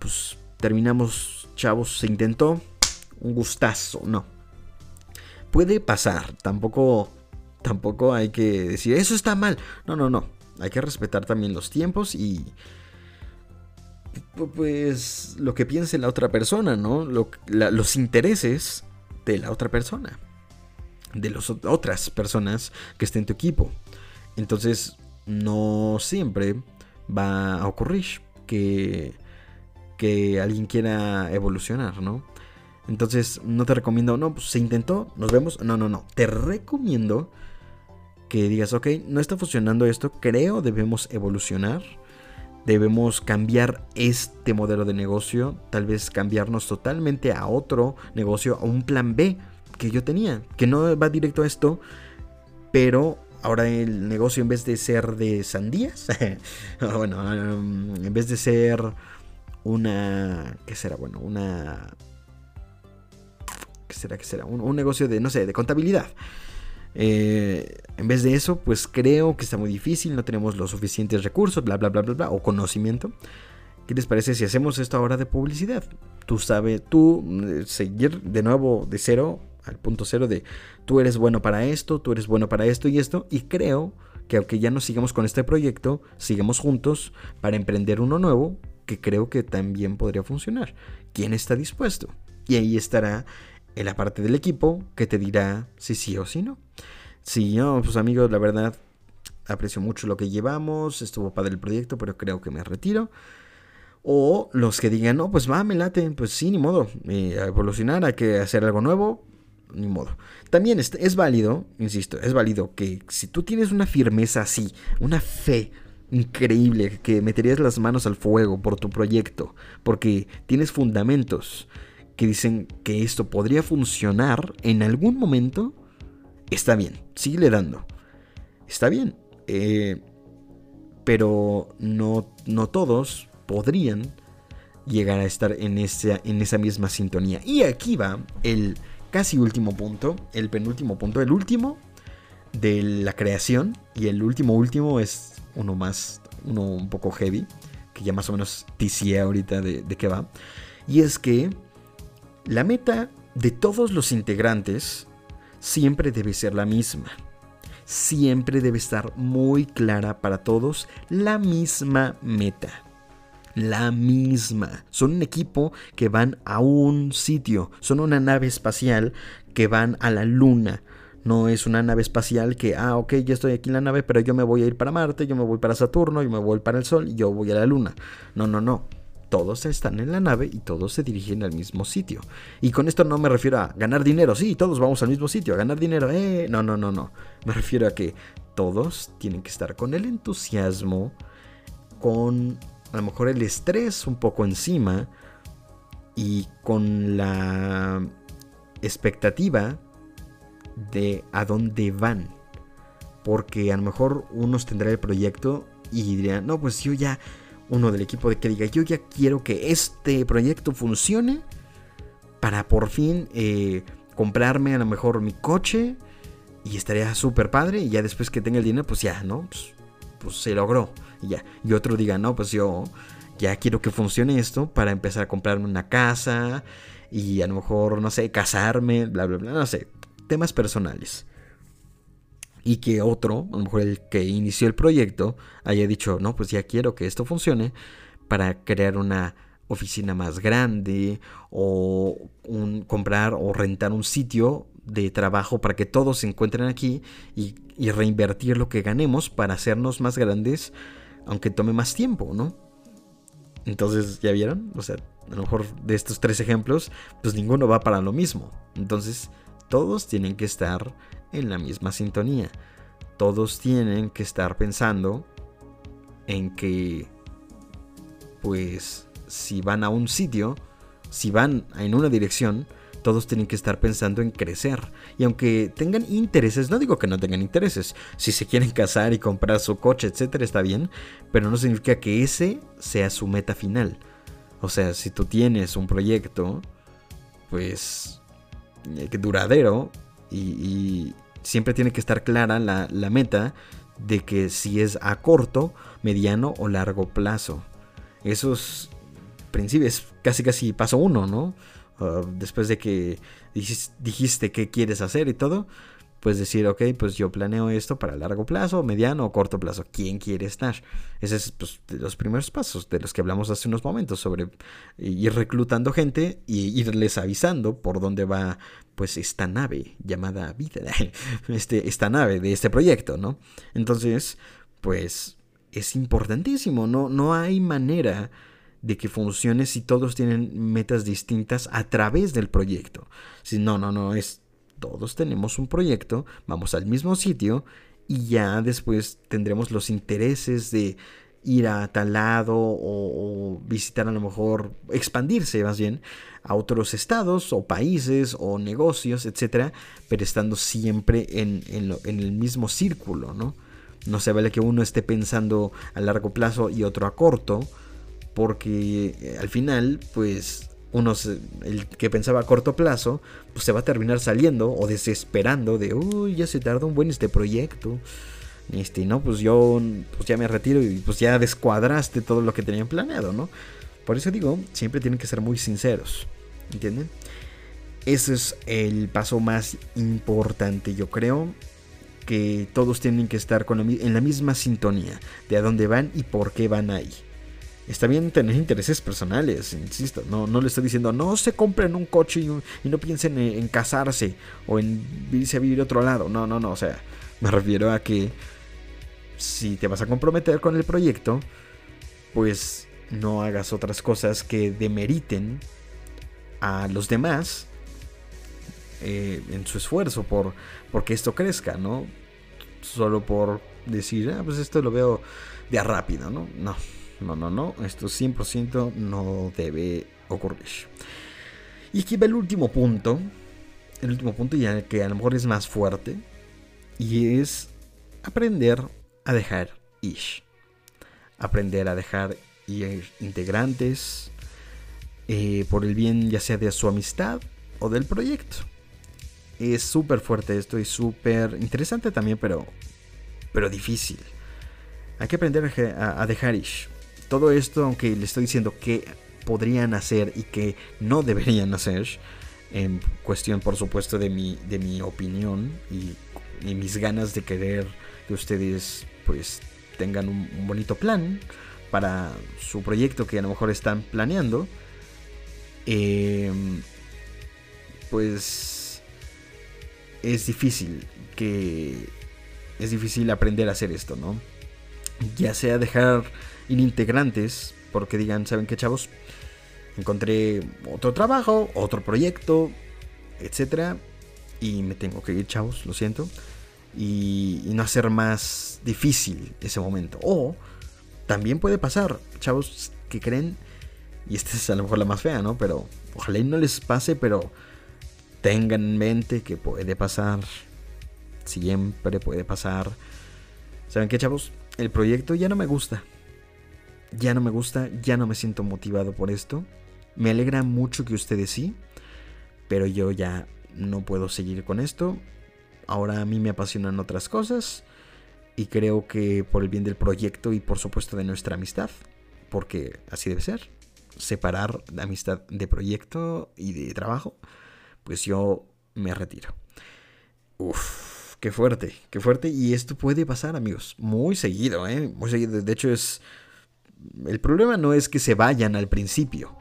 pues terminamos, chavos, se intentó, un gustazo, no. Puede pasar, tampoco, tampoco hay que decir, eso está mal, no, no, no, hay que respetar también los tiempos y pues lo que piense la otra persona, ¿no? los intereses de la otra persona, de las otras personas que estén en tu equipo. Entonces, no siempre va a ocurrir que, que alguien quiera evolucionar, ¿no? Entonces no te recomiendo, no, pues se intentó, nos vemos. No, no, no. Te recomiendo que digas, ok, no está funcionando esto, creo debemos evolucionar. Debemos cambiar este modelo de negocio, tal vez cambiarnos totalmente a otro negocio, a un plan B que yo tenía, que no va directo a esto, pero ahora el negocio en vez de ser de sandías, [laughs] bueno, um, en vez de ser una, ¿qué será? Bueno, una, ¿qué será? ¿Qué será? Un, negocio de, no sé, de contabilidad. Eh, en vez de eso, pues creo que está muy difícil, no tenemos los suficientes recursos, bla, bla, bla, bla, bla, o conocimiento. ¿Qué les parece si hacemos esto ahora de publicidad? Tú sabes, tú eh, seguir de nuevo de cero al punto cero de tú eres bueno para esto, tú eres bueno para esto y esto. Y creo que aunque ya no sigamos con este proyecto, sigamos juntos para emprender uno nuevo que creo que también podría funcionar. ¿Quién está dispuesto? Y ahí estará en la parte del equipo que te dirá si sí o si no. Si no, pues amigos, la verdad, aprecio mucho lo que llevamos, estuvo padre el proyecto, pero creo que me retiro. O los que digan, no, pues va, me late, pues sí, ni modo, eh, evolucionar, hay que hacer algo nuevo, ni modo. También es, es, válido, insisto, es válido que si tú tienes una firmeza así, una fe increíble, que meterías las manos al fuego por tu proyecto, porque tienes fundamentos que dicen que esto podría funcionar en algún momento, está bien, sigue dando. Está bien. Eh, pero no, no todos podrían llegar a estar en esa, en esa misma sintonía. Y aquí va el casi último punto, el penúltimo punto, el último de la creación. Y el último último es uno más, uno un poco heavy, que ya más o menos ticié ahorita de, de qué va. Y es que la meta de todos los integrantes siempre debe ser la misma. Siempre debe estar muy clara para todos la misma meta la misma. Son un equipo que van a un sitio. Son una nave espacial que van a la luna. No es una nave espacial que, ah, ok, ya estoy aquí en la nave, pero yo me voy a ir para Marte, yo me voy para Saturno, yo me voy para el Sol yo voy a la luna. No, no, no. Todos están en la nave y todos se dirigen al mismo sitio. Y con esto no me refiero a ganar dinero, sí, todos vamos al mismo sitio, a ganar dinero, eh. No, no, no, no. Me refiero a que todos tienen que estar con el entusiasmo, con a lo mejor el estrés un poco encima y con la expectativa de a dónde van. Porque a lo mejor unos tendrá el proyecto y dirían, no, pues yo ya, uno del equipo de que diga, yo ya quiero que este proyecto funcione para por fin eh, comprarme a lo mejor mi coche y estaría súper padre y ya después que tenga el dinero, pues ya, ¿no? Pues, pues se logró y ya. Y otro diga, no, pues yo ya quiero que funcione esto para empezar a comprarme una casa y a lo mejor, no sé, casarme, bla, bla, bla, no sé, temas personales. Y que otro, a lo mejor el que inició el proyecto, haya dicho, no, pues ya quiero que esto funcione para crear una oficina más grande o comprar o rentar un sitio de trabajo para que todos se encuentren aquí y, y reinvertir lo que ganemos para hacernos más grandes aunque tome más tiempo, ¿no? Entonces, ¿ya vieron? O sea, a lo mejor de estos tres ejemplos, pues ninguno va para lo mismo. Entonces, todos tienen que estar en la misma sintonía. Todos tienen que estar pensando en que, pues, si van a un sitio, si van en una dirección, todos tienen que estar pensando en crecer. Y aunque tengan intereses, no digo que no tengan intereses, si se quieren casar y comprar su coche, etcétera, está bien, pero no significa que ese sea su meta final. O sea, si tú tienes un proyecto, pues, eh, duradero y, siempre tiene que estar clara la, la meta de que si es a corto, mediano o largo plazo. Esos principios, casi casi paso uno, ¿no? Ah, después de que dijiste qué quieres hacer y todo, pues decir, ok, pues yo planeo esto para largo plazo, mediano o corto plazo. ¿Quién quiere estar? Ese es pues, los primeros pasos de los que hablamos hace unos momentos sobre ir reclutando gente y irles avisando por dónde va pues esta nave llamada vida, [laughs] este, esta nave de este proyecto, ¿no? Entonces, pues es importantísimo, no, no hay manera de que funcione si todos tienen metas distintas a través del proyecto. Si no, no, no, es todos tenemos un proyecto, vamos al mismo sitio y ya después tendremos los intereses de ir a tal lado o, visitar a lo mejor, expandirse más bien a otros estados o países o negocios, etcétera, pero estando siempre en, en el mismo círculo, ¿no? No se vale que uno esté pensando a largo plazo y otro a corto, porque eh, al final, pues uno, el que pensaba a corto plazo, pues se va a terminar saliendo o desesperando de, uy, ya se tardó un buen este proyecto. Este, no, pues yo pues ya me retiro y pues ya descuadraste todo lo que tenían planeado, ¿no? Por eso digo, siempre tienen que ser muy sinceros, ¿entienden? Ese es el paso más importante, yo creo, que todos tienen que estar con en la misma sintonía de a dónde van y por qué van ahí. Está bien tener intereses personales, insisto. No, no le estoy diciendo, no se compren un coche y, no piensen en, casarse o en irse a vivir a otro lado. No, no, no. O sea, me refiero a que si te vas a comprometer con el proyecto, pues no hagas otras cosas que demeriten a los demás eh, en su esfuerzo por porque esto crezca, ¿no? Solo por decir, ah, pues esto lo veo de a rápido, ¿no? No, no, no, no, esto 100% no debe ocurrir. Y aquí va el último punto, el último punto ya que a lo mejor es más fuerte, y es aprender a dejar ish. Aprender a dejar ir integrantes eh, por el bien ya sea de su amistad o del proyecto. Es súper fuerte esto y súper interesante también, pero, pero difícil. Hay que aprender a, a dejar ish todo esto, aunque le estoy diciendo que podrían hacer y que no deberían hacer, en cuestión por supuesto de mi, de mi opinión y, mis ganas de querer que ustedes pues tengan un, bonito plan para su proyecto que a lo mejor están planeando, em, pues es difícil que es difícil aprender a hacer esto, ¿no? Ya sea dejar integrantes, porque digan, ¿saben qué chavos? Encontré otro trabajo, otro proyecto, etcétera, y me tengo que ir, chavos, lo siento, y, no hacer más difícil ese momento. O también puede pasar, chavos que creen, y esta es a lo mejor la más fea, ¿no? Pero ojalá y no les pase, pero tengan en mente que puede pasar, siempre puede pasar. ¿Saben qué, chavos? El proyecto ya no me gusta ya no me gusta, ya no me siento motivado por esto. Me alegra mucho que ustedes sí, pero yo ya no puedo seguir con esto. Ahora a mí me apasionan otras cosas y creo que por el bien del proyecto y por supuesto de nuestra amistad, porque así debe ser, separar la amistad de proyecto y de trabajo, pues yo me retiro. Uf, qué fuerte, qué fuerte. Y esto puede pasar, amigos, muy seguido, ¿eh? Muy seguido. De hecho, es el problema no es que se vayan al principio.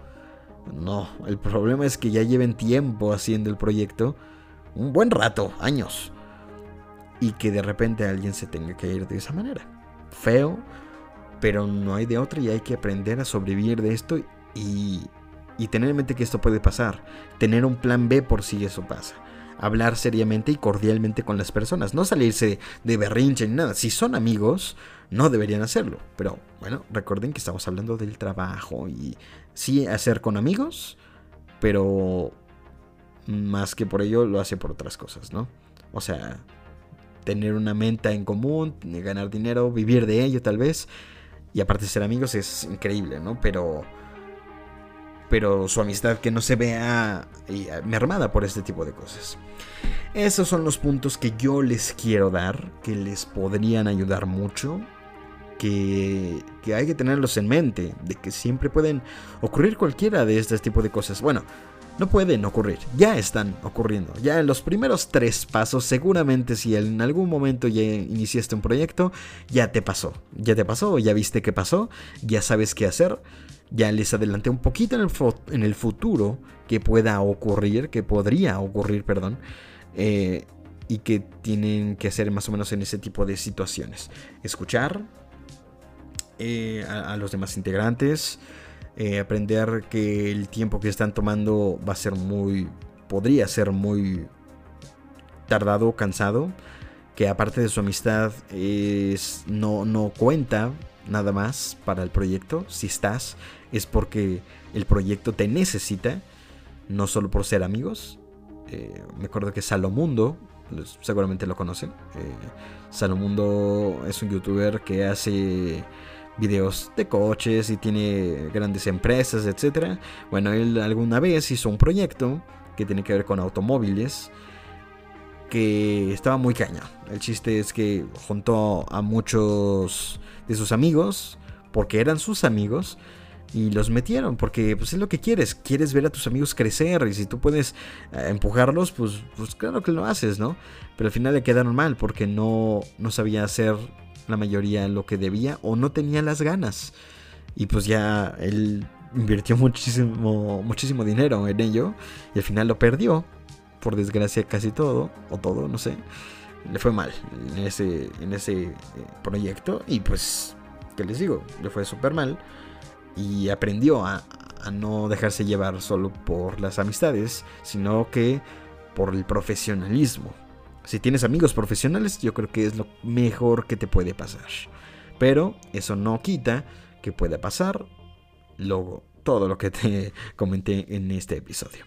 No, el problema es que ya lleven tiempo haciendo el proyecto. Un buen rato, años. Y que de repente alguien se tenga que ir de esa manera. Feo, pero no hay de otra y hay que aprender a sobrevivir de esto y, y tener en mente que esto puede pasar. Tener un plan B por si eso pasa hablar seriamente y cordialmente con las personas, no salirse de berrinche ni nada. Si son amigos, no deberían hacerlo. Pero bueno, recuerden que estamos hablando del trabajo y sí hacer con amigos, pero más que por ello lo hace por otras cosas, ¿no? O sea, tener una meta en común, ganar dinero, vivir de ello tal vez. Y aparte ser amigos es increíble, ¿no? Pero pero su amistad que no se vea eh, mermada por este tipo de cosas. Esos son los puntos que yo les quiero dar, que les podrían ayudar mucho, que, hay que tenerlos en mente, de que siempre pueden ocurrir cualquiera de este tipo de cosas. Bueno, no pueden ocurrir, ya están ocurriendo. Ya en los primeros tres pasos, seguramente si en algún momento ya iniciaste un proyecto, ya te pasó. Ya te pasó, ya viste qué pasó, ya sabes qué hacer ya les adelanté un poquito en el, en el futuro que pueda ocurrir, que podría ocurrir, perdón, eh, y que tienen que hacer más o menos en ese tipo de situaciones. Escuchar eh, a, los demás integrantes, eh, aprender que el tiempo que están tomando va a ser muy, podría ser muy tardado, cansado, que aparte de su amistad es, no, no cuenta nada más para el proyecto. Si estás, es porque el proyecto te necesita, no solo por ser amigos. Eh, me acuerdo que Salomundo, seguramente lo conocen. Salomundo es un youtuber que hace videos de coches y tiene grandes empresas, etc. Bueno, él alguna vez hizo un proyecto que tiene que ver con automóviles que estaba muy caña. El chiste es que juntó a muchos de sus amigos, porque eran sus amigos, y los metieron, porque pues es lo que quieres, quieres ver a tus amigos crecer, y si tú puedes eh, empujarlos, pues, pues claro que lo haces, ¿no? Pero al final le quedaron mal, porque no, no sabía hacer la mayoría lo que debía, o no tenía las ganas. Y pues ya él invirtió muchísimo, muchísimo dinero en ello y al final lo perdió. Por desgracia casi todo, o todo, no sé. Le fue mal en ese, en ese eh, proyecto y pues, ¿qué les digo? Le fue súper mal y aprendió a, a no dejarse llevar solo por las amistades, sino que por el profesionalismo. Si tienes amigos profesionales, yo creo que es lo mejor que te puede pasar. Pero eso no quita que pueda pasar luego todo lo que te [laughs] comenté en este episodio.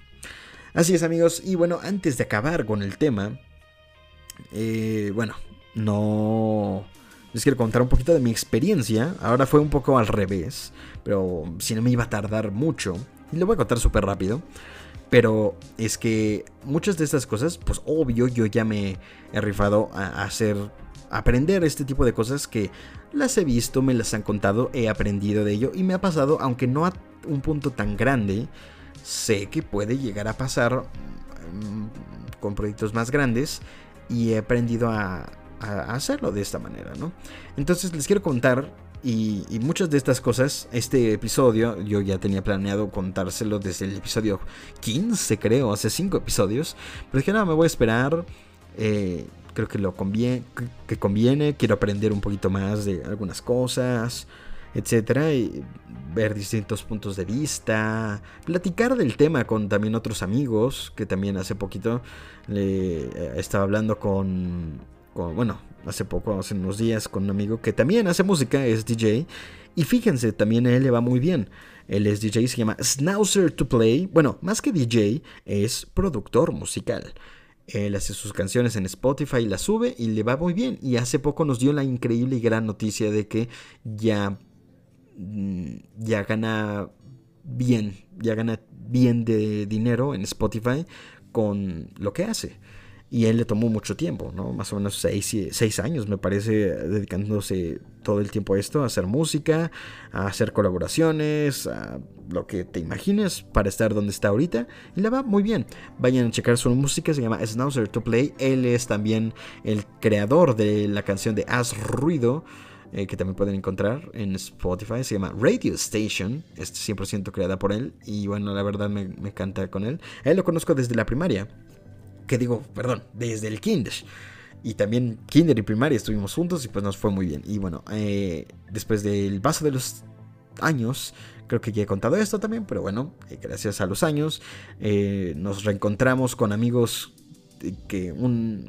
Así es amigos, y bueno, antes de acabar con el tema, eh, bueno, no... Les quiero contar un poquito de mi experiencia. Ahora fue un poco al revés, pero si no me iba a tardar mucho. Y lo voy a contar súper rápido. Pero es que muchas de estas cosas, pues obvio, yo ya me he rifado a hacer, aprender este tipo de cosas que las he visto, me las han contado, he aprendido de ello y me ha pasado, aunque no a un punto tan grande, sé que puede llegar a pasar mm, con proyectos más grandes y he aprendido a, hacerlo de esta manera, ¿no? Entonces les quiero contar y, muchas de estas cosas, este episodio yo ya tenía planeado contárselo desde el episodio 15, creo, hace 5 episodios. Pero dije, no, me voy a esperar. Eh, creo que lo conviene, que conviene. Quiero aprender un poquito más de algunas cosas, etcétera. Y ver distintos puntos de vista. Platicar del tema con también otros amigos. Que también hace poquito le eh, estaba hablando con, con bueno, hace poco, hace unos días, con un amigo que también hace música, es DJ. Y fíjense, también a él le va muy bien. Él es DJ, se llama Snauzer to Play. Bueno, más que DJ, es productor musical. Él hace sus canciones en Spotify, las sube y le va muy bien. Y hace poco nos dio la increíble y gran noticia de que ya, mm, ya gana bien, ya gana bien de dinero en Spotify con lo que hace. Y él le tomó mucho tiempo, ¿no? Más o menos seis, años, me parece, dedicándose todo el tiempo a esto, a hacer música, a hacer colaboraciones, a lo que te imagines para estar donde está ahorita. Y le va muy bien. Vayan a checar su música, se llama Snauzer to Play. Él es también el creador de la canción de Haz Ruido. Eh, que también pueden encontrar en Spotify. Se llama Radio Station. Es 100% creada por él. Y bueno, la verdad me, me encanta con él. Él lo conozco desde la primaria que digo, perdón, desde el kinder. Y también kinder y primaria estuvimos juntos y pues nos fue muy bien. Y bueno, eh, después del paso de los años, creo que ya he contado esto también, pero bueno, eh, gracias a los años eh, nos reencontramos con amigos que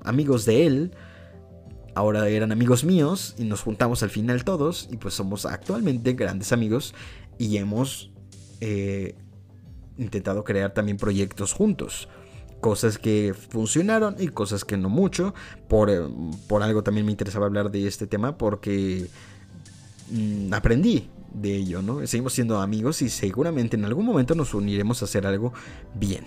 amigos de él ahora eran amigos míos y nos juntamos al final todos y pues somos actualmente grandes amigos y hemos intentado crear también proyectos juntos cosas que funcionaron y cosas que no mucho. Por, eh, por algo también me interesaba hablar de este tema porque mm, aprendí de ello, ¿no? Seguimos siendo amigos y seguramente en algún momento nos uniremos a hacer algo bien.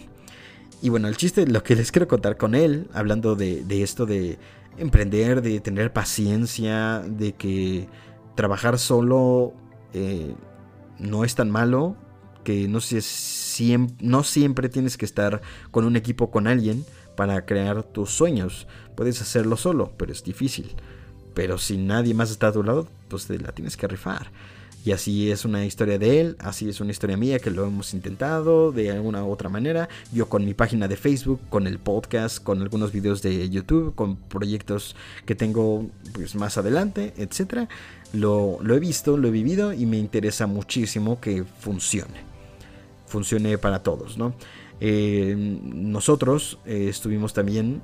Y bueno, el chiste, lo que les quiero contar con él, hablando de, esto de emprender, de tener paciencia, de que trabajar solo eh, no es tan malo, que no, sé, no siempre tienes que estar con un equipo con alguien para crear tus sueños. Puedes hacerlo solo, pero es difícil. Pero si nadie más está a tu lado, pues te la tienes que rifar. Y así es una historia de él, así es una historia mía que lo hemos intentado de alguna u otra manera. Yo con mi página de Facebook, con el podcast, con algunos videos de YouTube, con proyectos que tengo pues más adelante, etc. Lo he visto, lo he vivido y me interesa muchísimo que funcione funcione para todos, ¿no? Eh, nosotros eh, estuvimos también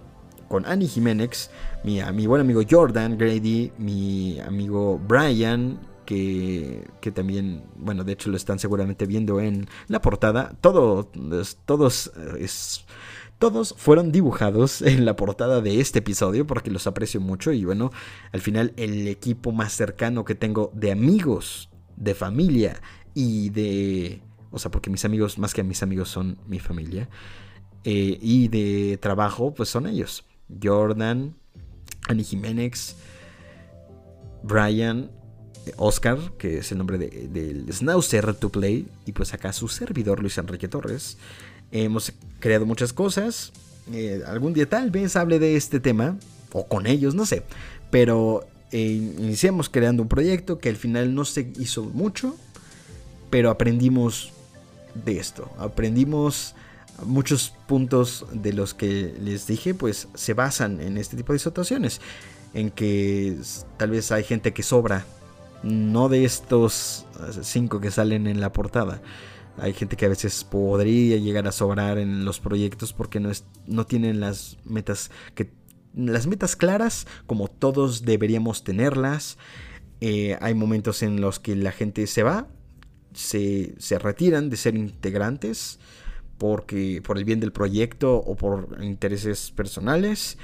con Annie Jiménez, mi, mi, buen amigo Jordan Grady, mi amigo Brian, que, que, también, bueno, de hecho lo están seguramente viendo en la portada. Todo, todos, es, todos fueron dibujados [laughs] en la portada de este episodio porque los aprecio mucho y bueno, al final el equipo más cercano que tengo de amigos, de familia y de o sea, porque mis amigos, más que mis amigos, son mi familia. Eh, y de trabajo, pues son ellos. Jordan, Annie Jiménez, Brian, Oscar, que es el nombre del de, Snauzer to Play, y pues acá su servidor Luis Enrique Torres. Hemos creado muchas cosas. Eh, algún día tal vez hable de este tema, o con ellos, no sé. Pero eh, iniciamos creando un proyecto que al final no se hizo mucho, pero aprendimos de esto. Aprendimos muchos puntos de los que les dije, pues se basan en este tipo de situaciones. En que tal vez hay gente que sobra. No de estos cinco que salen en la portada. Hay gente que a veces podría llegar a sobrar en los proyectos porque no, es, no tienen las metas que las metas claras como todos deberíamos tenerlas. Eh, hay momentos en los que la gente se va, se, se retiran de ser integrantes porque por el bien del proyecto o por intereses personales.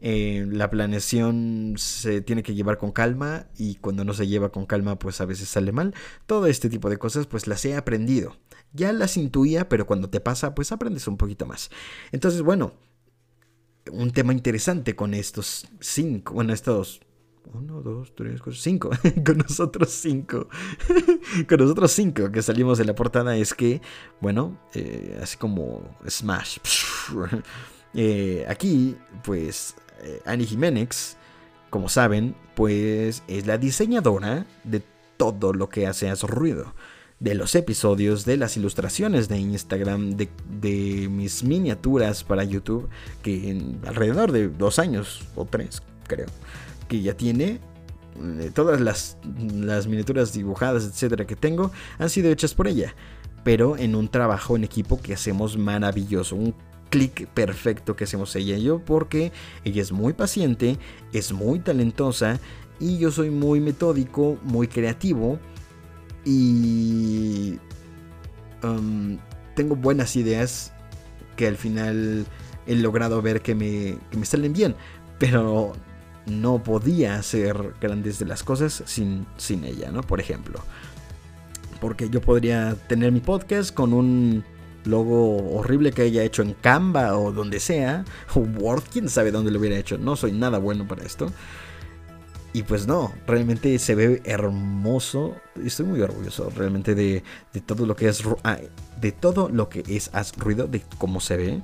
Eh, la planeación se tiene que llevar con calma y cuando no se lleva con calma pues a veces sale mal. Todo este tipo de cosas pues las he aprendido. Ya las intuía, pero cuando te pasa pues aprendes un poquito más. Entonces bueno, un tema interesante con estos cinco, bueno estos uno, dos, tres, cuatro, cinco. [laughs] con nosotros cinco. [laughs] con nosotros cinco que salimos de la portada es que, bueno, eh, así como Smash. [laughs] Eh, aquí, pues, eh, Annie Jiménez, como saben, pues es la diseñadora de todo lo que hace Haz Ruido. De los episodios, de las ilustraciones de Instagram, de, de mis miniaturas para YouTube, que en alrededor de dos años o tres, creo que ya tiene. Eh, todas las, las miniaturas dibujadas, etcétera, que tengo han sido hechas por ella. Pero en un trabajo en equipo que hacemos maravilloso. Un clic perfecto que hacemos ella y yo. Porque ella es muy paciente, es muy talentosa. Y yo soy muy metódico, muy creativo. Y um, tengo buenas ideas que al final he logrado ver que me, que me salen bien. Pero no podía hacer grandes de las cosas sin, sin ella, ¿no? Por ejemplo. Porque yo podría tener mi podcast con un logo horrible que haya hecho en Canva o donde sea, o Word, quién sabe dónde lo hubiera hecho. No soy nada bueno para esto. Y pues no, realmente se ve hermoso. Estoy muy orgulloso realmente de, de todo lo que es ah, de todo lo que es haz ruido, de cómo se ve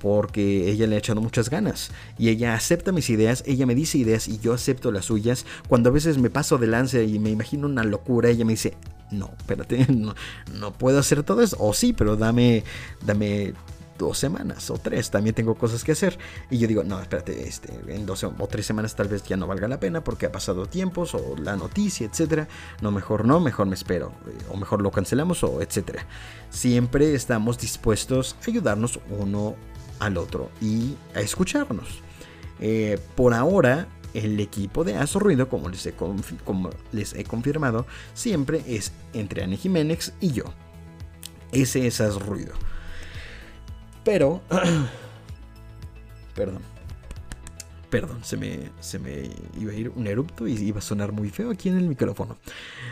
porque ella le ha echado muchas ganas y ella acepta mis ideas, ella me dice ideas y yo acepto las suyas. Cuando a veces me paso de lance y me imagino una locura, ella me dice, no, espérate, [laughs] no, puedo hacer todo eso. O sí, pero dame, dame dos semanas o tres, también tengo cosas que hacer. Y yo digo, no, espérate, este, en dos o tres semanas tal vez ya no valga la pena porque ha pasado tiempos o la noticia, etcétera. No, mejor no, mejor me espero. Eh, o mejor lo cancelamos o etcétera. Siempre estamos dispuestos a ayudarnos uno al otro y a escucharnos. Eh, por ahora, el equipo de Aso Ruido, como les, he confirmado, siempre es entre Anne Jiménez y yo. Ese es Aso Ruido. Pero... [clears throat] perdón. Perdón, se me, se me iba a ir un erupto y iba a sonar muy feo aquí en el micrófono.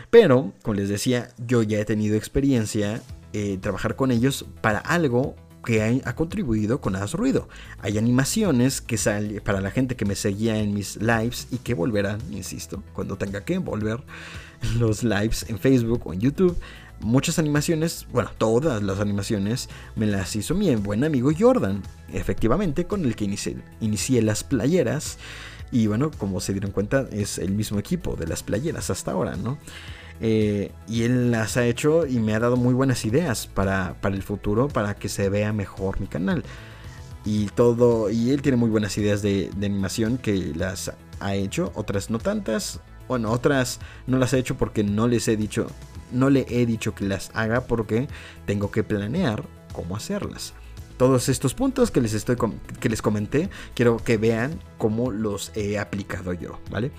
Pero, como les decía, yo ya he tenido experiencia eh, trabajar con ellos para algo que ha, contribuido con Haz Ruido. Hay animaciones que salen para la gente que me seguía en mis lives y que volverán, insisto, cuando tenga que volver [laughs] los lives en Facebook o en YouTube. Muchas animaciones, bueno, todas las animaciones me las hizo mi buen amigo Jordan, efectivamente, con el que inicié, inicié las playeras. Y bueno, como se dieron cuenta, es el mismo equipo de las playeras hasta ahora, ¿no? Eh, y él las ha hecho y me ha dado muy buenas ideas para, el futuro, para que se vea mejor mi canal. Y todo, y él tiene muy buenas ideas de, animación que las ha hecho, otras no tantas. Bueno, otras no las he hecho porque no les he dicho, no le he dicho que las haga porque tengo que planear cómo hacerlas todos estos puntos que les estoy que les comenté, quiero que vean cómo los he aplicado yo, ¿vale?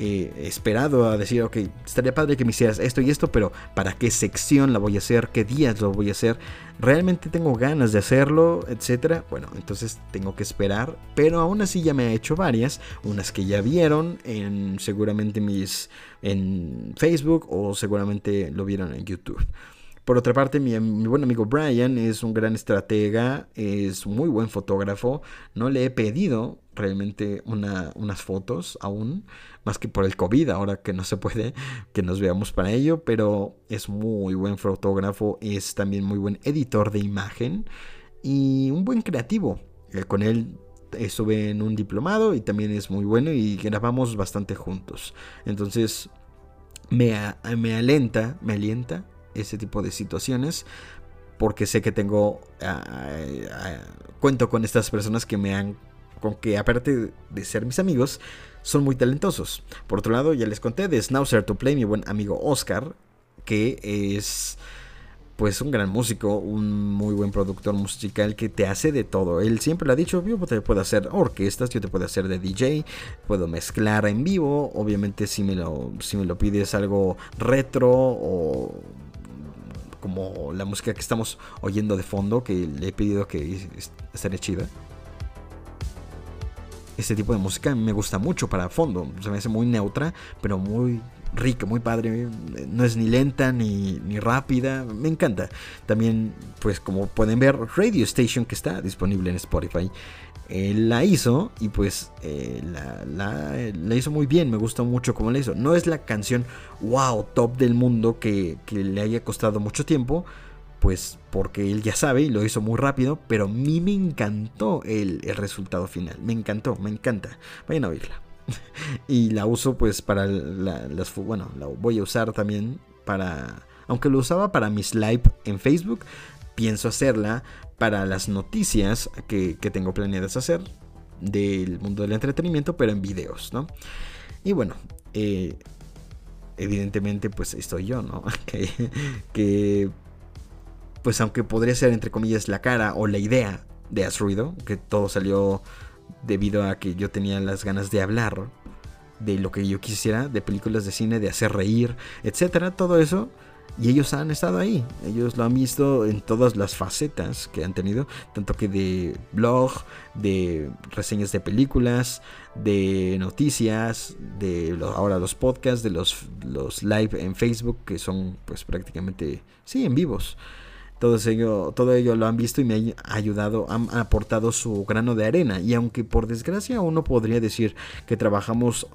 Esperado a decir, ok, estaría padre que me hicieras esto y esto, pero ¿para qué sección la voy a hacer? ¿Qué días lo voy a hacer? ¿Realmente tengo ganas de hacerlo? Etcétera. Bueno, entonces tengo que esperar, pero aún así ya me he hecho varias, unas que ya vieron en seguramente mis en Facebook o seguramente lo vieron en YouTube. Por otra parte, mi, buen amigo Brian es un gran estratega, es muy buen fotógrafo. No le he pedido realmente unas fotos aún, más que por el COVID, ahora que no se puede que nos veamos para ello, pero es muy buen fotógrafo, es también muy buen editor de imagen y un buen creativo. Eh, con él estuve en un diplomado y también es muy bueno y grabamos bastante juntos. Entonces me, me alenta, me alienta ese tipo de situaciones porque sé que tengo ah, ah, cuento con estas personas que me han con que aparte de ser mis amigos son muy talentosos. Por otro lado, ya les conté de Snauzer to Play, mi buen amigo Oscar, que es pues un gran músico, un muy buen productor musical que te hace de todo. Él siempre lo ha dicho, yo te puedo hacer orquestas, yo te puedo hacer de DJ, puedo mezclar en vivo, obviamente si me lo, si me lo pides algo retro o como la música que estamos oyendo de fondo, que le he pedido que estaría chida. Este tipo de música me gusta mucho para fondo, se me hace muy neutra, pero muy rica, muy padre. No es ni lenta ni, ni, rápida. Me encanta. También, pues como pueden ver, Radio Station que está disponible en Spotify. la hizo y pues eh, la, hizo muy bien. Me gustó mucho cómo la hizo. No es la canción wow, top del mundo que, que le haya costado mucho tiempo. Pues porque él ya sabe y lo hizo muy rápido. Pero a mí me encantó el, el resultado final. Me encantó, me encanta. Vayan a oírla. [laughs] y la uso pues para las... Bueno, la voy a usar también para... Aunque lo usaba para mis live en Facebook, pienso hacerla para las noticias que, tengo planeadas hacer del mundo del entretenimiento, pero en videos, ¿no? Y bueno, eh, evidentemente pues estoy yo, ¿no? [laughs] que, que, pues aunque podría ser entre comillas la cara o la idea de As Ruido, que todo salió debido a que yo tenía las ganas de hablar de lo que yo quisiera, de películas de cine, de hacer reír, etcétera, todo eso. Y ellos han estado ahí, ellos lo han visto en todas las facetas que han tenido, tanto que de blog, de reseñas de películas, de noticias, de ahora los podcasts, de los, los live en Facebook, que son pues prácticamente, sí, en vivos. Todo ello, todo ello lo han visto y me ha ayudado, han aportado su grano de arena. Y aunque por desgracia uno podría decir que trabajamos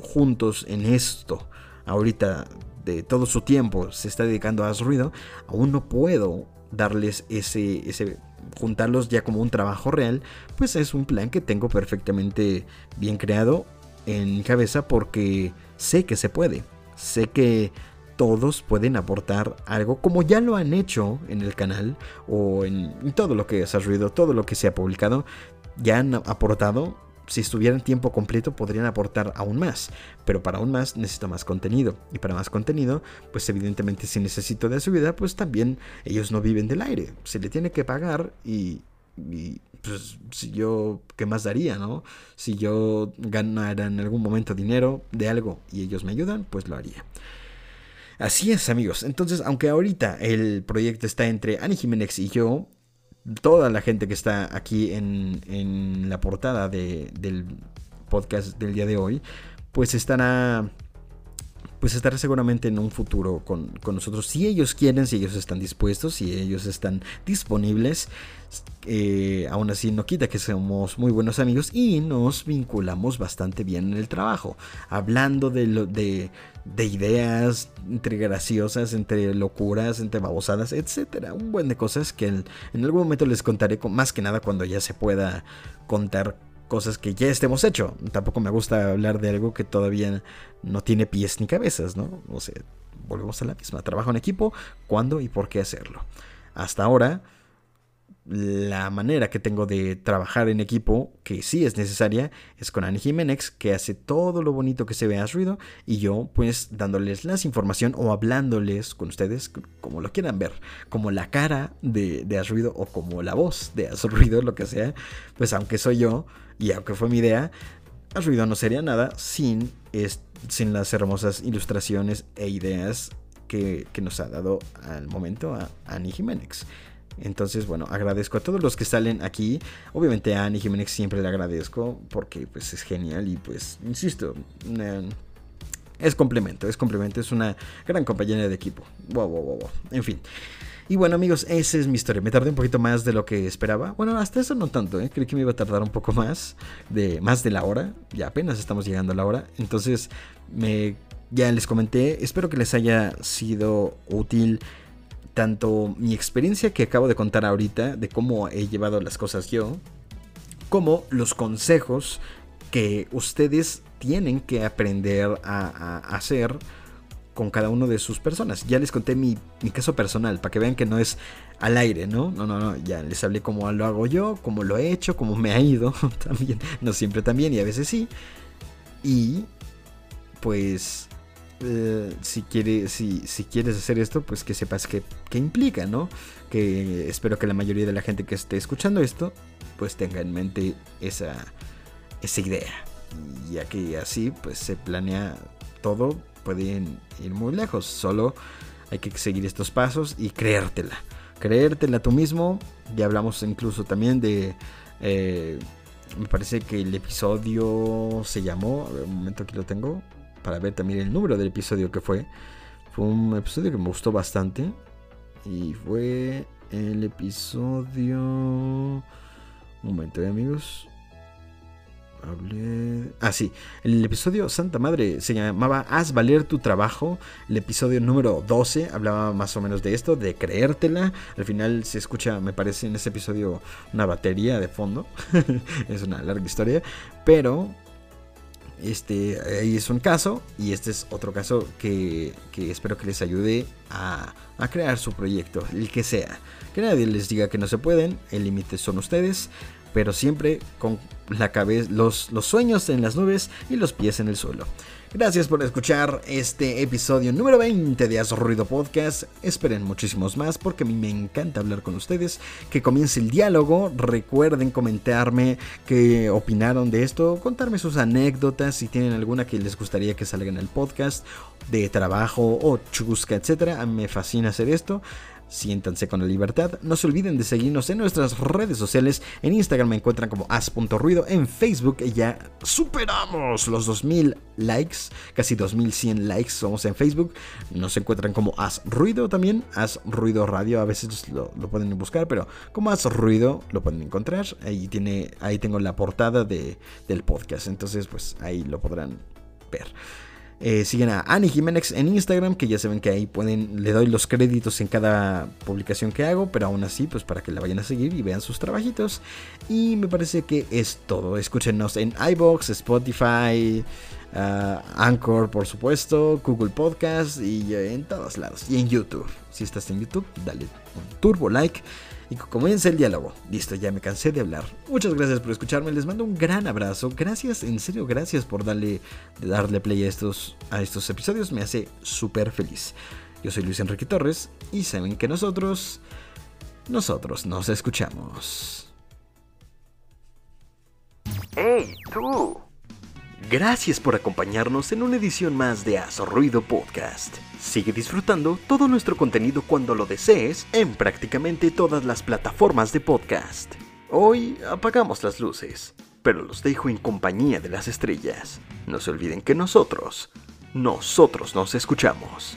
juntos en esto, ahorita de todo su tiempo se está dedicando a hacer ruido, aún no puedo darles ese, ese juntarlos ya como un trabajo real, pues es un plan que tengo perfectamente bien creado en mi cabeza porque sé que se puede. Sé que todos pueden aportar algo como ya lo han hecho en el canal o en todo lo que se ha ruido, todo lo que se ha publicado, ya han aportado. Si estuvieran tiempo completo podrían aportar aún más, pero para aún más necesito más contenido. Y para más contenido, pues evidentemente si necesito de su vida, pues también ellos no viven del aire. Se le tiene que pagar y, pues si yo, ¿qué más daría, no? Si yo ganara en algún momento dinero de algo y ellos me ayudan, pues lo haría. Así es, amigos. Entonces, aunque ahorita el proyecto está entre Ani Jiménez y yo, toda la gente que está aquí en, la portada del podcast del día de hoy, pues estará pues estará seguramente en un futuro con, con, nosotros. Si ellos quieren, si ellos están dispuestos, si ellos están disponibles, eh, aún así no quita que somos muy buenos amigos y nos vinculamos bastante bien en el trabajo. Hablando de, lo, de, de ideas entre graciosas, entre locuras, entre babosadas, etcétera. Un buen de cosas que en, algún momento les contaré, más que nada cuando ya se pueda contar cosas que ya estemos hecho. Tampoco me gusta hablar de algo que todavía no tiene pies ni cabezas, ¿no? O sea, volvemos a la misma. Trabajo en equipo, cuándo y por qué hacerlo. Hasta ahora la manera que tengo de trabajar en equipo, que sí es necesaria, es con Annie Jiménez, que hace todo lo bonito que se vea ruido, y yo pues dándoles las información o hablándoles con ustedes como lo quieran ver, como la cara de, de ruido o como la voz de ruido, lo que sea, pues aunque soy yo y aunque fue mi idea, ruido no sería nada sin, sin las hermosas ilustraciones e ideas que, que nos ha dado al momento a Annie Jiménez. Entonces, bueno, agradezco a todos los que salen aquí. Obviamente a Annie Jiménez siempre le agradezco porque pues es genial y pues, insisto, es complemento, es complemento, es una gran compañera de equipo. Wow, wow, wow. En fin. Y bueno amigos, esa es mi historia. Me tardé un poquito más de lo que esperaba. Bueno, hasta eso no tanto, ¿eh? creí que me iba a tardar un poco más, de más de la hora. Ya apenas estamos llegando a la hora. Entonces, me, ya les comenté. Espero que les haya sido útil tanto mi experiencia que acabo de contar ahorita de cómo he llevado las cosas yo, como los consejos que ustedes tienen que aprender a, hacer con cada uno de sus personas. Ya les conté mi, caso personal, para que vean que no es al aire, ¿no? No, no, no, ya les hablé cómo lo hago yo, cómo lo he hecho, cómo me ha ido [laughs] también, no siempre también y a veces sí. Y pues eh, si, quiere, si, si, quieres hacer esto, pues que sepas qué que implica, ¿no? Que espero que la mayoría de la gente que esté escuchando esto, pues tenga en mente esa, esa idea. Ya que así, pues se planea todo, pueden ir muy lejos. Solo hay que seguir estos pasos y creértela. Creértela tú mismo. Ya hablamos incluso también de... Eh, me parece que el episodio se llamó... un momento aquí lo tengo para ver también el número del episodio que fue. Fue un episodio que me gustó bastante. Y fue el episodio... Un momento, ¿eh, amigos. Ah, sí. El episodio Santa Madre se llamaba Haz valer tu trabajo. El episodio número 12 hablaba más o menos de esto, de creértela. Al final se escucha, me parece, en ese episodio una batería de fondo. [laughs] es una larga historia. Pero este, ahí es un caso y este es otro caso que, espero que les ayude a, crear su proyecto, el que sea. Que nadie les diga que no se pueden, el límite son ustedes, pero siempre con la cabeza, los, los sueños en las nubes y los pies en el suelo. Gracias por escuchar este episodio número 20 de Haz Ruido Podcast. Esperen muchísimos más porque a mí me encanta hablar con ustedes. Que comience el diálogo. Recuerden comentarme qué opinaron de esto, contarme sus anécdotas, si tienen alguna que les gustaría que salga en el podcast de trabajo o chusca, etc. Me fascina hacer esto. Siéntanse con la libertad. No se olviden de seguirnos en nuestras redes sociales. En Instagram me encuentran como as.ruido. En Facebook ya superamos los 2000 likes. Casi 2100 likes somos en Facebook. Nos encuentran como as ruido también. As ruido radio. A veces lo, pueden buscar. Pero como as ruido lo pueden encontrar. Ahí, tiene, ahí tengo la portada de, del podcast. Entonces pues ahí lo podrán ver. Eh, siguen a Annie Jiménez en Instagram, que ya saben que ahí pueden, le doy los créditos en cada publicación que hago, pero aún así, pues para que la vayan a seguir y vean sus trabajitos. Y me parece que es todo. Escúchenos en iBox, Spotify, uh, Anchor, por supuesto, Google Podcast y en todos lados. Y en YouTube. Si estás en YouTube, dale un turbo like y comienza el diálogo. Listo, ya me cansé de hablar. Muchas gracias por escucharme, les mando un gran abrazo. Gracias, en serio, gracias por darle, darle play a estos, a estos episodios, me hace súper feliz. Yo soy Luis Enrique Torres y saben que nosotros, nosotros nos escuchamos. ¡Hey, tú! Gracias por acompañarnos en una edición más de Azo Ruido Podcast. Sigue disfrutando todo nuestro contenido cuando lo desees en prácticamente todas las plataformas de podcast. Hoy apagamos las luces, pero los dejo en compañía de las estrellas. No se olviden que nosotros, nosotros nos escuchamos.